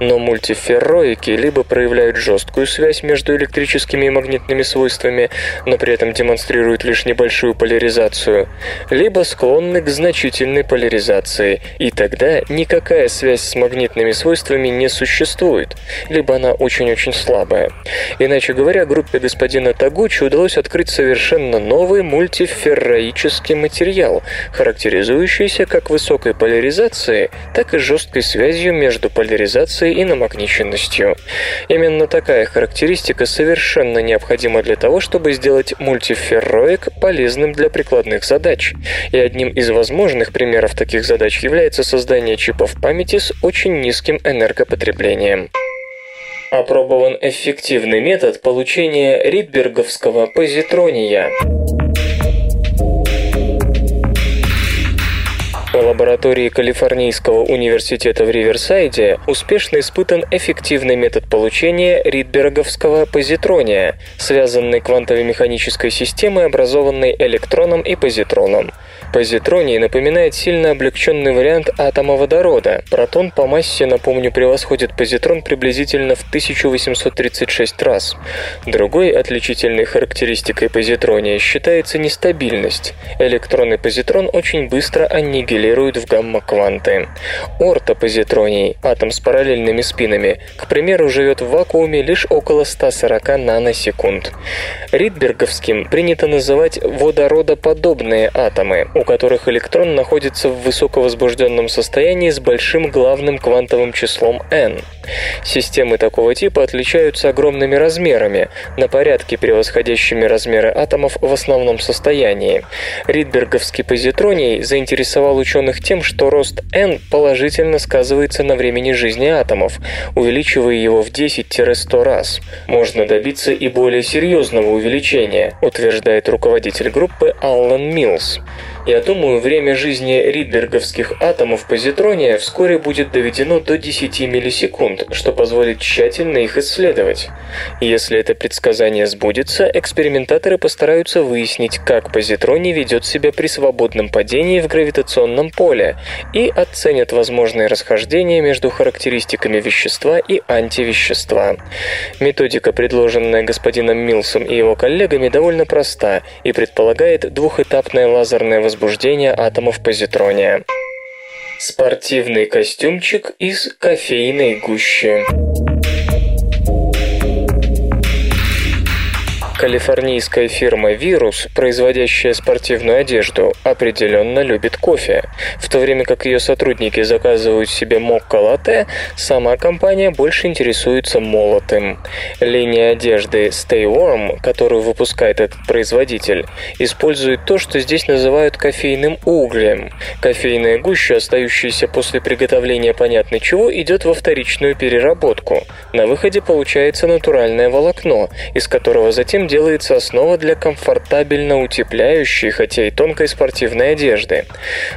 Speaker 3: Но мультиферроики либо проявляют жесткую связь между электрическими и магнитными свойствами, но при этом демонстрируют лишь небольшую поляризацию, либо склонны к значительной поляризации, и тогда никакая связь с магнитными свойствами не существует, либо она очень-очень слабая. Иначе говоря, группе господина Тагучи удалось открыть совершенно новый мультиферроический материал, характеризующийся как высокой поляризацией, так и жесткой связью между поляризацией и намагниченностью. Именно такая характеристика совершенно необходима для того, чтобы сделать мультиферроик полезным для прикладных задач. И одним из возможных примеров таких задач является создание чипов памяти с очень низким энергопотреблением. Опробован эффективный метод получения ридберговского позитрония. В лаборатории Калифорнийского университета в Риверсайде успешно испытан эффективный метод получения ридберговского позитрония, связанной квантовой механической системой, образованной электроном и позитроном. Позитроний напоминает сильно облегченный вариант атома водорода. Протон по массе, напомню, превосходит позитрон приблизительно в 1836 раз. Другой отличительной характеристикой позитрония считается нестабильность. Электрон и позитрон очень быстро аннигилируют в гамма-кванты. Ортопозитроний, атом с параллельными спинами, к примеру, живет в вакууме лишь около 140 наносекунд. Ридберговским принято называть водородоподобные атомы, у которых электрон находится в высоковозбужденном состоянии с большим главным квантовым числом n. Системы такого типа отличаются огромными размерами, на порядке превосходящими размеры атомов в основном состоянии. Ридберговский позитроний заинтересовал ученых тем, что рост n положительно сказывается на времени жизни атомов, увеличивая его в 10-100 раз. Можно добиться и более серьезного увеличения, утверждает руководитель группы Аллан Милс. Я думаю, время жизни ридберговских атомов позитрония вскоре будет доведено до 10 миллисекунд, что позволит тщательно их исследовать. Если это предсказание сбудется, экспериментаторы постараются выяснить, как позитроний ведет себя при свободном падении в гравитационном поле и оценят возможные расхождения между характеристиками вещества и антивещества. Методика, предложенная господином Милсом и его коллегами, довольно проста и предполагает двухэтапное лазерное возбуждение атомов позитрония. Спортивный костюмчик из кофейной гущи. Калифорнийская фирма «Вирус», производящая спортивную одежду, определенно любит кофе. В то время как ее сотрудники заказывают себе мокко-латте, сама компания больше интересуется молотым. Линия одежды Stay Warm, которую выпускает этот производитель, использует то, что здесь называют кофейным углем. Кофейная гуща, остающаяся после приготовления понятно чего, идет во вторичную переработку. На выходе получается натуральное волокно, из которого затем делается основа для комфортабельно утепляющей, хотя и тонкой спортивной одежды.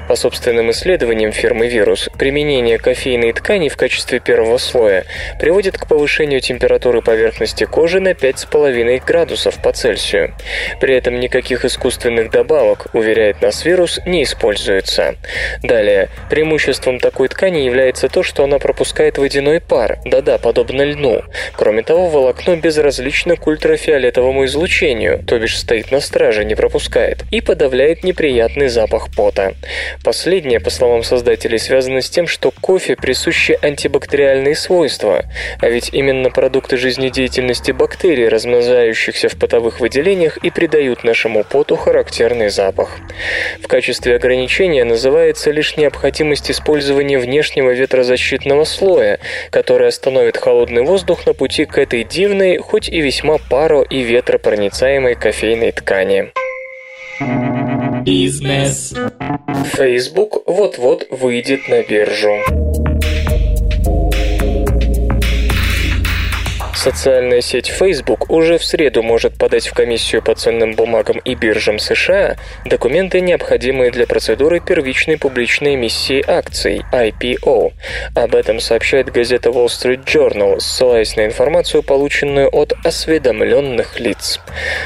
Speaker 3: По собственным исследованиям фирмы «Вирус», применение кофейной ткани в качестве первого слоя приводит к повышению температуры поверхности кожи на 5,5 градусов по Цельсию. При этом никаких искусственных добавок, уверяет нас «Вирус», не используется. Далее, преимуществом такой ткани является то, что она пропускает водяной пар, да-да, подобно льну. Кроме того, волокно безразлично к ультрафиолетовому излучению, то бишь стоит на страже, не пропускает, и подавляет неприятный запах пота. Последнее, по словам создателей, связано с тем, что кофе присущи антибактериальные свойства, а ведь именно продукты жизнедеятельности бактерий, размножающихся в потовых выделениях, и придают нашему поту характерный запах. В качестве ограничения называется лишь необходимость использования внешнего ветрозащитного слоя, который остановит холодный воздух на пути к этой дивной, хоть и весьма паро- и ветропроницаемой кофейной ткани.
Speaker 2: Бизнес.
Speaker 3: Facebook вот-вот выйдет на биржу. Социальная сеть Facebook уже в среду может подать в комиссию по ценным бумагам и биржам США документы, необходимые для процедуры первичной публичной эмиссии акций IPO. Об этом сообщает газета Wall Street Journal, ссылаясь на информацию, полученную от осведомленных лиц.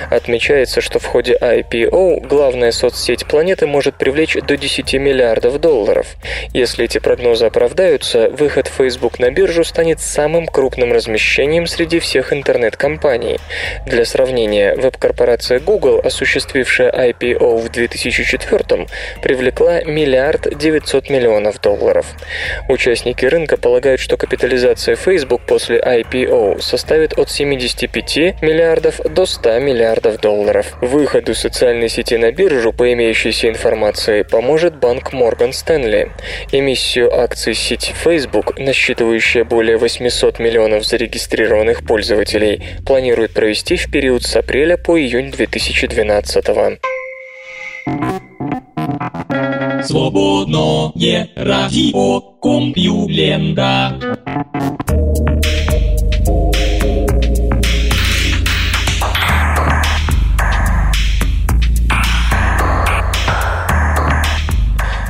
Speaker 3: Отмечается, что в ходе IPO главная соцсеть планеты может привлечь до 10 миллиардов долларов. Если эти прогнозы оправдаются, выход Facebook на биржу станет самым крупным размещением среди всех интернет-компаний. Для сравнения, веб-корпорация Google, осуществившая IPO в 2004 привлекла миллиард 900 миллионов долларов. Участники рынка полагают, что капитализация Facebook после IPO составит от 75 миллиардов до 100 миллиардов долларов. Выходу социальной сети на биржу по имеющейся информации поможет банк Morgan Stanley. Эмиссию акций сети Facebook, насчитывающая более 800 миллионов зарегистрированных пользователей, планирует провести в период с апреля по июнь 2012
Speaker 2: Свободное радио Компьюлента.